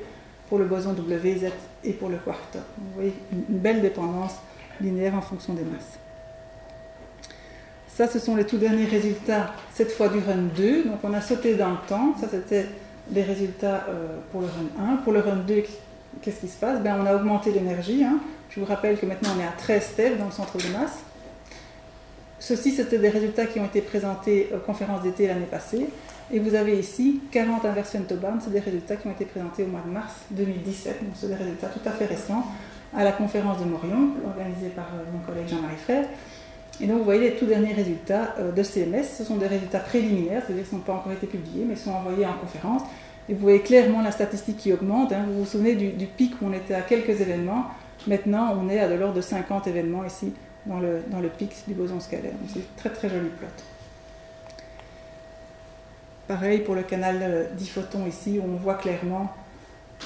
pour le boson WZ et pour le quark tau. Vous voyez une belle dépendance linéaire en fonction des masses. Ça, ce sont les tout derniers résultats, cette fois du run 2. Donc on a sauté dans le temps. Ça, c'était les résultats euh, pour le run 1. Pour le run 2, qu'est-ce qui se passe? Ben, On a augmenté l'énergie. Hein. Je vous rappelle que maintenant on est à 13 TeV dans le centre de masse. Ceci, c'était des résultats qui ont été présentés aux conférences d'été l'année passée. Et vous avez ici 40 inversions Tobarn, c'est des résultats qui ont été présentés au mois de mars 2017. Donc, c'est des résultats tout à fait récents à la conférence de Morion, organisée par euh, mon collègue Jean-Marie Frère. Et donc vous voyez les tout derniers résultats euh, de CMS, ce sont des résultats préliminaires, c'est-à-dire qu'ils n'ont pas encore été publiés, mais sont envoyés en conférence. Et vous voyez clairement la statistique qui augmente. Hein. Vous vous souvenez du, pic où on était à quelques événements. Maintenant, on est à de l'ordre de 50 événements ici dans le, dans le pic du boson scalaire. C'est très très joli plot. Pareil pour le canal 10 photons ici, où on voit clairement,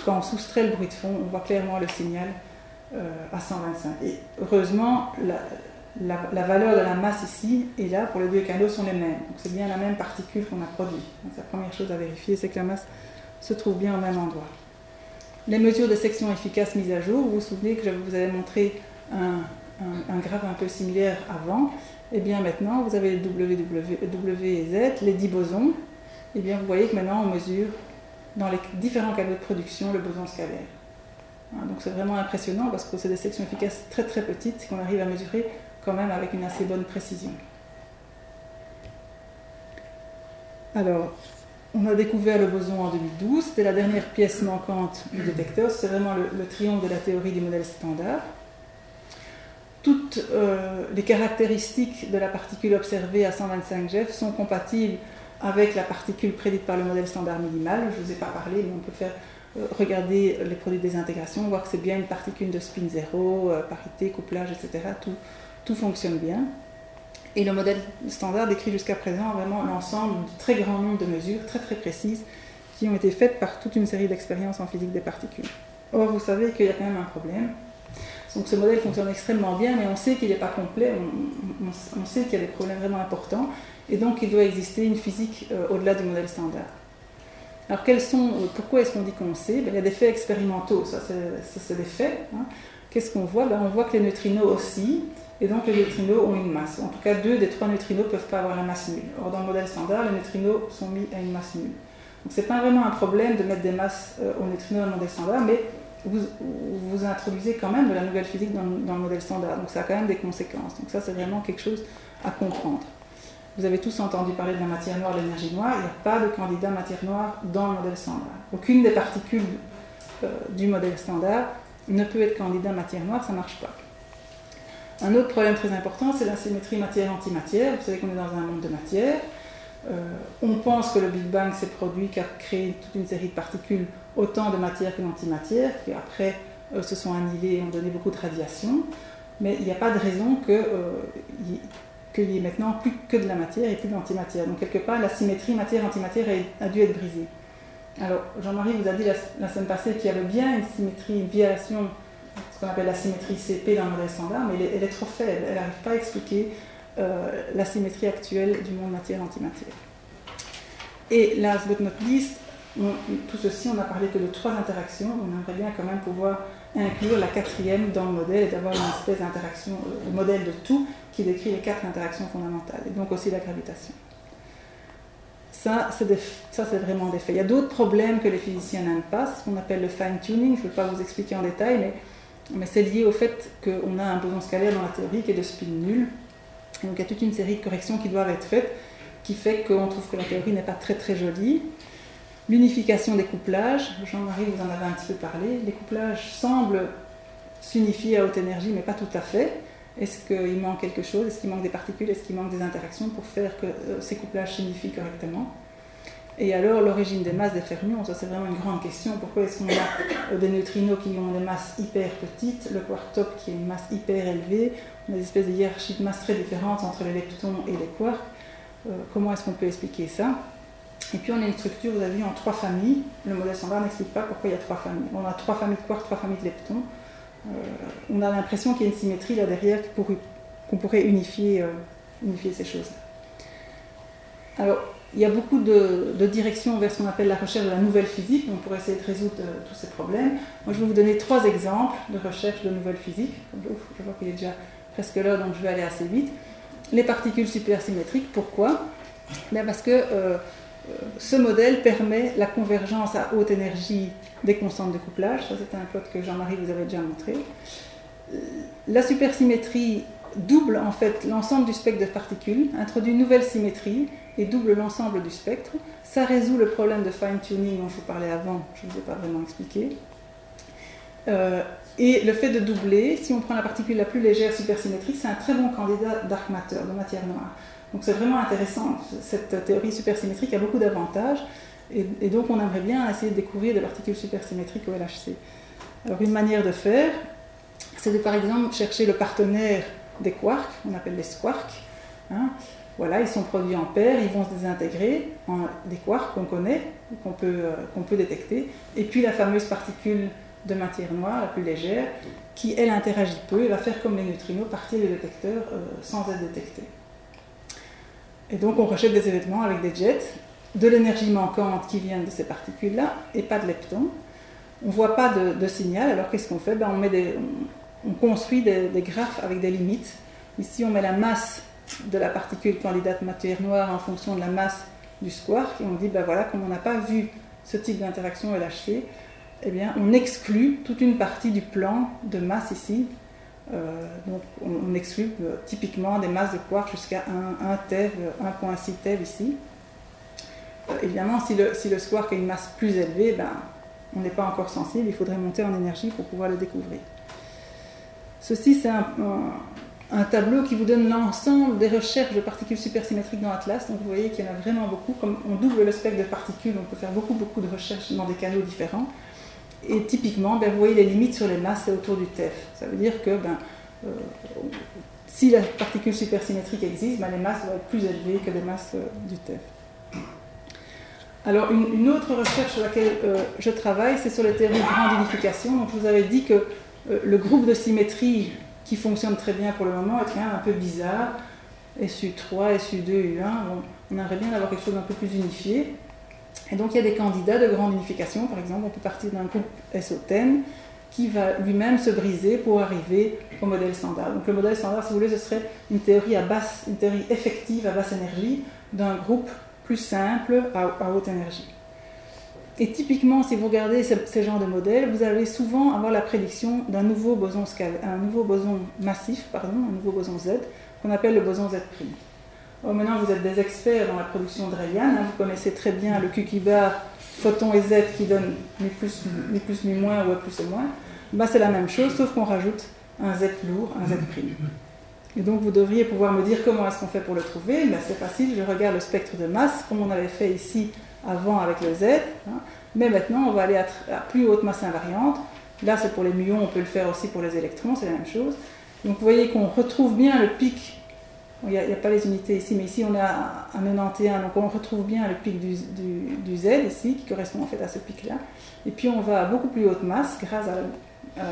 quand on soustrait le bruit de fond, on voit clairement le signal euh, à 125. Et heureusement, la, la, valeur de la masse ici et là pour les deux canaux sont les mêmes. Donc c'est bien la même particule qu'on a produite. Donc la première chose à vérifier, c'est que la masse se trouve bien au même endroit. Les mesures de section efficace mises à jour, vous vous souvenez que je vous avais montré un, graphe un peu similaire avant. Et eh bien maintenant, vous avez les W, et Z, les 10 bosons. Et eh bien vous voyez que maintenant on mesure dans les différents canaux de production le boson scalaire. Hein, donc c'est vraiment impressionnant parce que c'est des sections efficaces très très petites qu'on arrive à mesurer quand même avec une assez bonne précision. Alors, on a découvert le boson en 2012, c'était la dernière pièce manquante du détecteur, c'est vraiment le, triomphe de la théorie du modèle standard. Toutes euh, les caractéristiques de la particule observée à 125 GeV sont compatibles avec la particule prédite par le modèle standard minimal. Je ne vous ai pas parlé, mais on peut faire euh, regarder les produits des intégrations, voir que c'est bien une particule de spin zéro, euh, parité, couplage, etc. Tout, tout fonctionne bien. Et le modèle standard décrit jusqu'à présent vraiment l'ensemble du très grand nombre de mesures très très précises qui ont été faites par toute une série d'expériences en physique des particules. Or, vous savez qu'il y a quand même un problème. Donc ce modèle fonctionne extrêmement bien, mais on sait qu'il n'est pas complet, on, sait qu'il y a des problèmes vraiment importants, et donc il doit exister une physique euh, au-delà du modèle standard. Alors euh, pourquoi est-ce qu'on dit qu'on sait? Ben, Il y a des faits expérimentaux, ça c'est des faits. Hein. Qu'est-ce qu'on voit? Ben, On voit que les neutrinos aussi, et donc les neutrinos ont une masse. En tout cas, deux des trois neutrinos ne peuvent pas avoir la masse nulle. Or dans le modèle standard, les neutrinos sont mis à une masse nulle. Donc c'est pas vraiment un problème de mettre des masses euh, aux neutrinos dans le modèle standard, mais vous, introduisez quand même de la nouvelle physique dans, dans, le modèle standard. Donc ça a quand même des conséquences. Donc ça c'est vraiment quelque chose à comprendre. Vous avez tous entendu parler de la matière noire, de l'énergie noire. Il n'y a pas de candidat matière noire dans le modèle standard. Aucune des particules euh, du modèle standard ne peut être candidat matière noire, ça ne marche pas. Un autre problème très important, c'est la symétrie matière-antimatière. Vous savez qu'on est dans un monde de matière. Euh, on pense que le Big Bang s'est produit car créé toute une série de particules, autant de matière que d'antimatière, qui après euh, se sont annihilées et ont donné beaucoup de radiation. Mais il n'y a pas de raison que qu'il y ait maintenant plus que de la matière et plus d'antimatière. Donc quelque part, la symétrie matière-antimatière a, dû être brisée. Alors, Jean-Marie vous a dit la, semaine passée qu'il y avait bien une symétrie, une violation, ce qu'on appelle la symétrie CP dans le modèle standard, mais elle est, trop faible, elle n'arrive pas à expliquer euh, la symétrie actuelle du monde matière-antimatière. Et last but not least, tout ceci, on n'a parlé que de trois interactions, on aimerait bien quand même pouvoir inclure la quatrième dans le modèle et d'avoir une espèce d'interaction, le modèle de tout qui décrit les quatre interactions fondamentales, et donc aussi la gravitation. Ça, c'est vraiment des faits. Il y a d'autres problèmes que les physiciens n'aiment pas, c'est ce qu'on appelle le fine-tuning, je ne vais pas vous expliquer en détail, mais, mais c'est lié au fait qu'on a un boson scalaire dans la théorie qui est de spin nul. donc il y a toute une série de corrections qui doivent être faites, qui fait qu'on trouve que la théorie n'est pas très très jolie. L'unification des couplages, Jean-Marie vous en avez un petit peu parlé, les couplages semblent s'unifier à haute énergie, mais pas tout à fait. Est-ce qu'il manque quelque chose? Est-ce qu'il manque des particules? Est-ce qu'il manque des interactions pour faire que euh, ces couplages s'unifient correctement? Et alors, l'origine des masses des fermions, ça c'est vraiment une grande question. Pourquoi est-ce qu'on a euh, des neutrinos qui ont des masses hyper petites, le quark top qui a une masse hyper élevée, on a des espèces de hiérarchies de masses très différentes entre les leptons et les quarks. Euh, Comment est-ce qu'on peut expliquer ça? Et puis on a une structure, vous avez vu, en trois familles. Le modèle standard n'explique pas pourquoi il y a trois familles. On a trois familles de quarks, trois familles de leptons. Euh, on a l'impression qu'il y a une symétrie là derrière qu'on pourrait unifier, euh, ces choses. Alors, il y a beaucoup de, directions vers ce qu'on appelle la recherche de la nouvelle physique, on pourrait essayer de résoudre euh, tous ces problèmes. Moi, je vais vous donner trois exemples de recherche de nouvelle physique. je vois qu'il est déjà presque là, donc je vais aller assez vite. Les particules supersymétriques, pourquoi? Ben Parce que ce modèle permet la convergence à haute énergie des constantes de couplage. Ça, c'est un plot que Jean-Marie vous avait déjà montré. La supersymétrie double en fait l'ensemble du spectre de particules, introduit une nouvelle symétrie et double l'ensemble du spectre. Ça résout le problème de fine-tuning dont je vous parlais avant, je ne vous ai pas vraiment expliqué. Euh, et le fait de doubler, si on prend la particule la plus légère supersymétrique, c'est un très bon candidat dark matter, de matière noire. Donc c'est vraiment intéressant. Cette théorie supersymétrique a beaucoup d'avantages. Et, donc on aimerait bien essayer de découvrir des particules supersymétriques au LHC. Alors une manière de faire, c'est de par exemple chercher le partenaire des quarks, on appelle les squarks. Hein. Voilà, ils sont produits en paire, ils vont se désintégrer en des quarks qu'on connaît, qu'on peut, euh, qu'on peut détecter. Et puis la fameuse particule de matière noire, la plus légère, qui elle interagit peu et va faire comme les neutrinos, partir du détecteur euh, sans être détectée. Et donc on rejette des événements avec des jets, de l'énergie manquante qui vient de ces particules-là et pas de leptons. On ne voit pas de, signal, alors qu'est-ce qu'on fait? Ben, on, construit des, graphes avec des limites. Ici on met la masse de la particule candidate matière noire en fonction de la masse du squark et on dit ben voilà, comme on n'a pas vu ce type d'interaction LHC, eh bien, on exclut toute une partie du plan de masse ici donc on, exclut euh, typiquement des masses de quarks jusqu'à 1, 1 TeV, 1.6 TeV ici. Euh, évidemment, si le, si le squark a une masse plus élevée, ben, on n'est pas encore sensible, il faudrait monter en énergie pour pouvoir le découvrir. Ceci, c'est un, tableau qui vous donne l'ensemble des recherches de particules supersymétriques dans Atlas. Donc vous voyez qu'il y en a vraiment beaucoup. Comme on double le spectre de particules, on peut faire beaucoup, beaucoup de recherches dans des canaux différents. Et typiquement, ben, vous voyez les limites sur les masses et autour du TEF. Ça veut dire que ben, euh, si la particule supersymétrique existe, ben, les masses vont être plus élevées que les masses euh, du TEF. Alors, une, autre recherche sur laquelle euh, je travaille, c'est sur les théories de grande unification. Donc, je vous avais dit que le groupe de symétrie qui fonctionne très bien pour le moment est quand même un peu bizarre. SU3, SU2, U1, on aimerait bien avoir quelque chose d'un peu plus unifié. Et donc il y a des candidats de grande unification, par exemple, on peut partir d'un groupe SO10 qui va lui-même se briser pour arriver au modèle standard. Donc le modèle standard, si vous voulez, ce serait une théorie à basse, une théorie effective à basse énergie d'un groupe plus simple à, haute énergie. Et typiquement, si vous regardez ces, genres de modèles, vous allez souvent avoir la prédiction d'un nouveau boson un nouveau boson massif, pardon, un nouveau boson Z, qu'on appelle le boson Z'. Oh, maintenant, vous êtes des experts dans la production de Rayan, hein, vous connaissez très bien le Q bar photon et Z qui donne ni plus ni, plus, ni moins ou plus ou moins. Bah, c'est la même chose, sauf qu'on rajoute un Z lourd, un Z prime. Et donc vous devriez pouvoir me dire comment est-ce qu'on fait pour le trouver. Ben, c'est facile, je regarde le spectre de masse, comme on avait fait ici avant avec le Z. Hein. Mais maintenant, on va aller à, plus haute masse invariante. Là, c'est pour les muons, on peut le faire aussi pour les électrons, c'est la même chose. Donc vous voyez qu'on retrouve bien le pic il n'y a, pas les unités ici, mais ici on est à, 91, donc on retrouve bien le pic du, Z ici, qui correspond en fait à ce pic-là. Et puis on va à beaucoup plus haute masse grâce à la,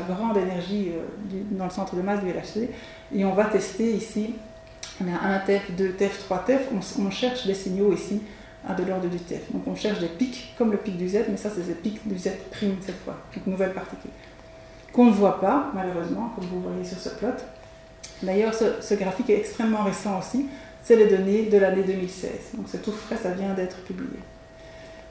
grande énergie euh, dans le centre de masse du LHC. Et on va tester ici, on a 1 TEF, 2 TEF, 3 TEF, on, cherche des signaux ici à de l'ordre du TEF. Donc on cherche des pics comme le pic du Z, mais ça c'est le pic du Z' cette fois, donc nouvelle particule. Qu'on ne voit pas, malheureusement, comme vous voyez sur ce plot. D'ailleurs, ce, graphique est extrêmement récent aussi. C'est les données de l'année 2016. Donc c'est tout frais, ça vient d'être publié.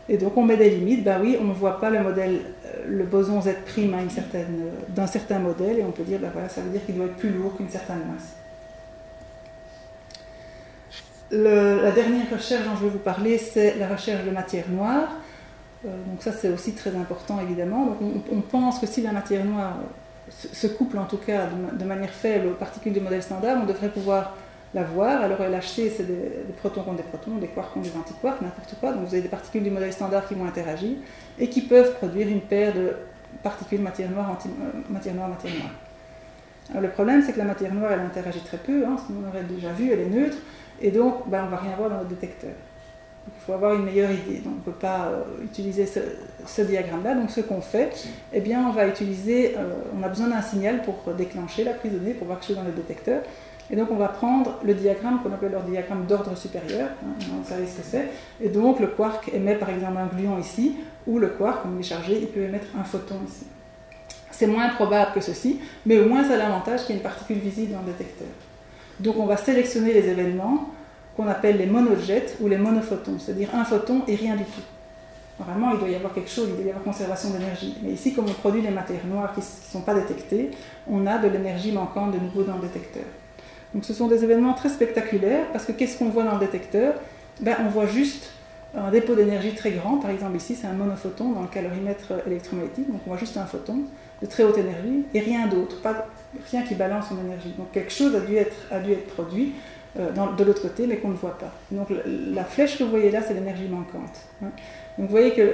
Et donc on met des limites. Ben oui, on ne voit pas le modèle, euh, le boson Z' euh, d'un certain modèle, et on peut dire, ben voilà, ça veut dire qu'il doit être plus lourd qu'une certaine masse. la dernière recherche dont je vais vous parler, c'est la recherche de matière noire. Euh, donc ça, c'est aussi très important, évidemment. Donc on, pense que si la matière noire ce couple en tout cas de, manière faible aux particules du modèle standard, on devrait pouvoir la voir. Alors LHC, c'est des, protons contre des protons, des quarks contre des antiquarks, n'importe quoi. Donc vous avez des particules du modèle standard qui vont interagir et qui peuvent produire une paire de particules matière noire, euh, matière noire, matière noire. Alors le problème, c'est que la matière noire, elle interagit très peu, hein, on aurait déjà vu, elle est neutre, et donc ben, on ne va rien voir dans notre détecteur il faut avoir une meilleure idée. Donc on ne peut pas euh, utiliser ce, diagramme-là. Donc ce qu'on fait, eh bien on va utiliser, euh, on a besoin d'un signal pour déclencher la prise de données, pour voir quelque chose dans le détecteur. Et donc on va prendre le diagramme qu'on appelle le diagramme d'ordre supérieur, hein, vous savez ce que c'est. Et donc le quark émet par exemple un gluon ici, ou le quark, comme il est chargé, il peut émettre un photon ici. C'est moins probable que ceci, mais au moins ça a l'avantage qu'il y ait une particule visible dans le détecteur. Donc on va sélectionner les événements qu'on appelle les monojets ou les monophotons, c'est-à-dire un photon et rien du tout. Normalement, il doit y avoir quelque chose, il doit y avoir conservation d'énergie. Mais ici, comme on produit des matières noires qui ne sont pas détectées, on a de l'énergie manquante de nouveau dans le détecteur. Donc ce sont des événements très spectaculaires parce que qu'est-ce qu'on voit dans le détecteur? Ben, On voit juste un dépôt d'énergie très grand. Par exemple, ici, c'est un monophoton dans le calorimètre électromagnétique. Donc on voit juste un photon de très haute énergie et rien d'autre, rien qui balance son énergie. Donc quelque chose a dû être, a dû être produit euh, de l'autre côté, mais qu'on ne voit pas. Donc la flèche que vous voyez là, c'est l'énergie manquante. Hein. Donc vous voyez que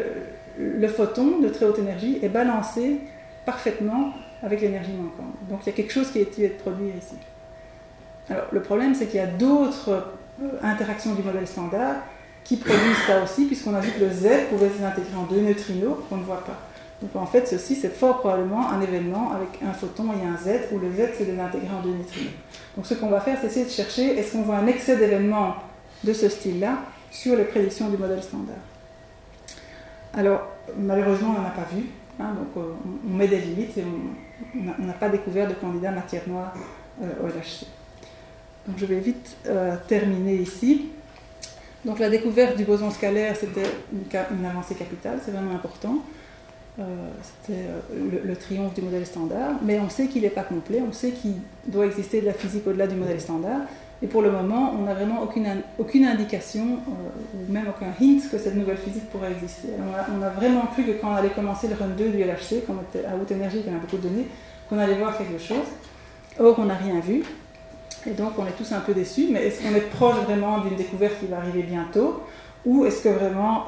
le photon de très haute énergie est balancé parfaitement avec l'énergie manquante. Donc il y a quelque chose qui a été produit ici. Alors le problème, c'est qu'il y a d'autres euh, interactions du modèle standard qui produisent ça aussi, puisqu'on a vu que le Z pouvait s'intégrer en deux neutrinos qu'on ne voit pas. Donc en fait, ceci, c'est fort probablement un événement avec un photon et un Z, où le Z, c'est de l'intégrer en deux neutrinos. Donc ce qu'on va faire, c'est essayer de chercher est-ce qu'on voit un excès d'événements de ce style-là sur les prédictions du modèle standard. Alors, malheureusement, on n'en a pas vu. Hein, donc euh, on met des limites et on n'a pas découvert de candidat matière noire euh, au LHC. Donc je vais vite euh, terminer ici. Donc la découverte du boson scalaire, c'était une, avancée capitale, c'est vraiment important. Euh, c'était euh, le, triomphe du modèle standard, mais on sait qu'il n'est pas complet, on sait qu'il doit exister de la physique au-delà du modèle standard, et pour le moment, on n'a vraiment aucune, indication, euh, ou même aucun hint que cette nouvelle physique pourrait exister. on, a, vraiment cru que quand on allait commencer le run 2 du LHC, quand on était à haute énergie, qu'on a beaucoup de données, qu'on allait voir quelque chose. Or, on n'a rien vu. Et donc on est tous un peu déçus, mais est-ce qu'on est proche vraiment d'une découverte qui va arriver bientôt? Ou est-ce que vraiment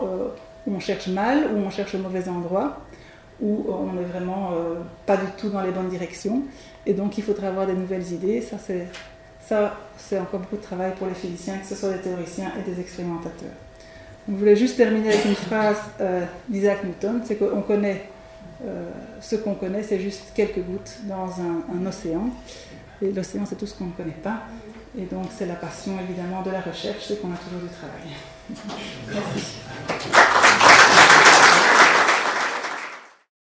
on cherche mal, ou on cherche au mauvais endroit, ou on n'est vraiment euh, pas du tout dans les bonnes directions Et donc il faudrait avoir des nouvelles idées. Ça c'est, encore beaucoup de travail pour les physiciens, que ce soit des théoriciens et des expérimentateurs. je voulais juste terminer avec une phrase euh, d'Isaac Newton, c'est qu'on connaît ce qu'on connaît, c'est juste quelques gouttes dans un océan. Et l'océan, c'est tout ce qu'on ne connaît pas. Et donc, c'est la passion, évidemment, de la recherche, c'est qu'on a toujours du travail. Merci.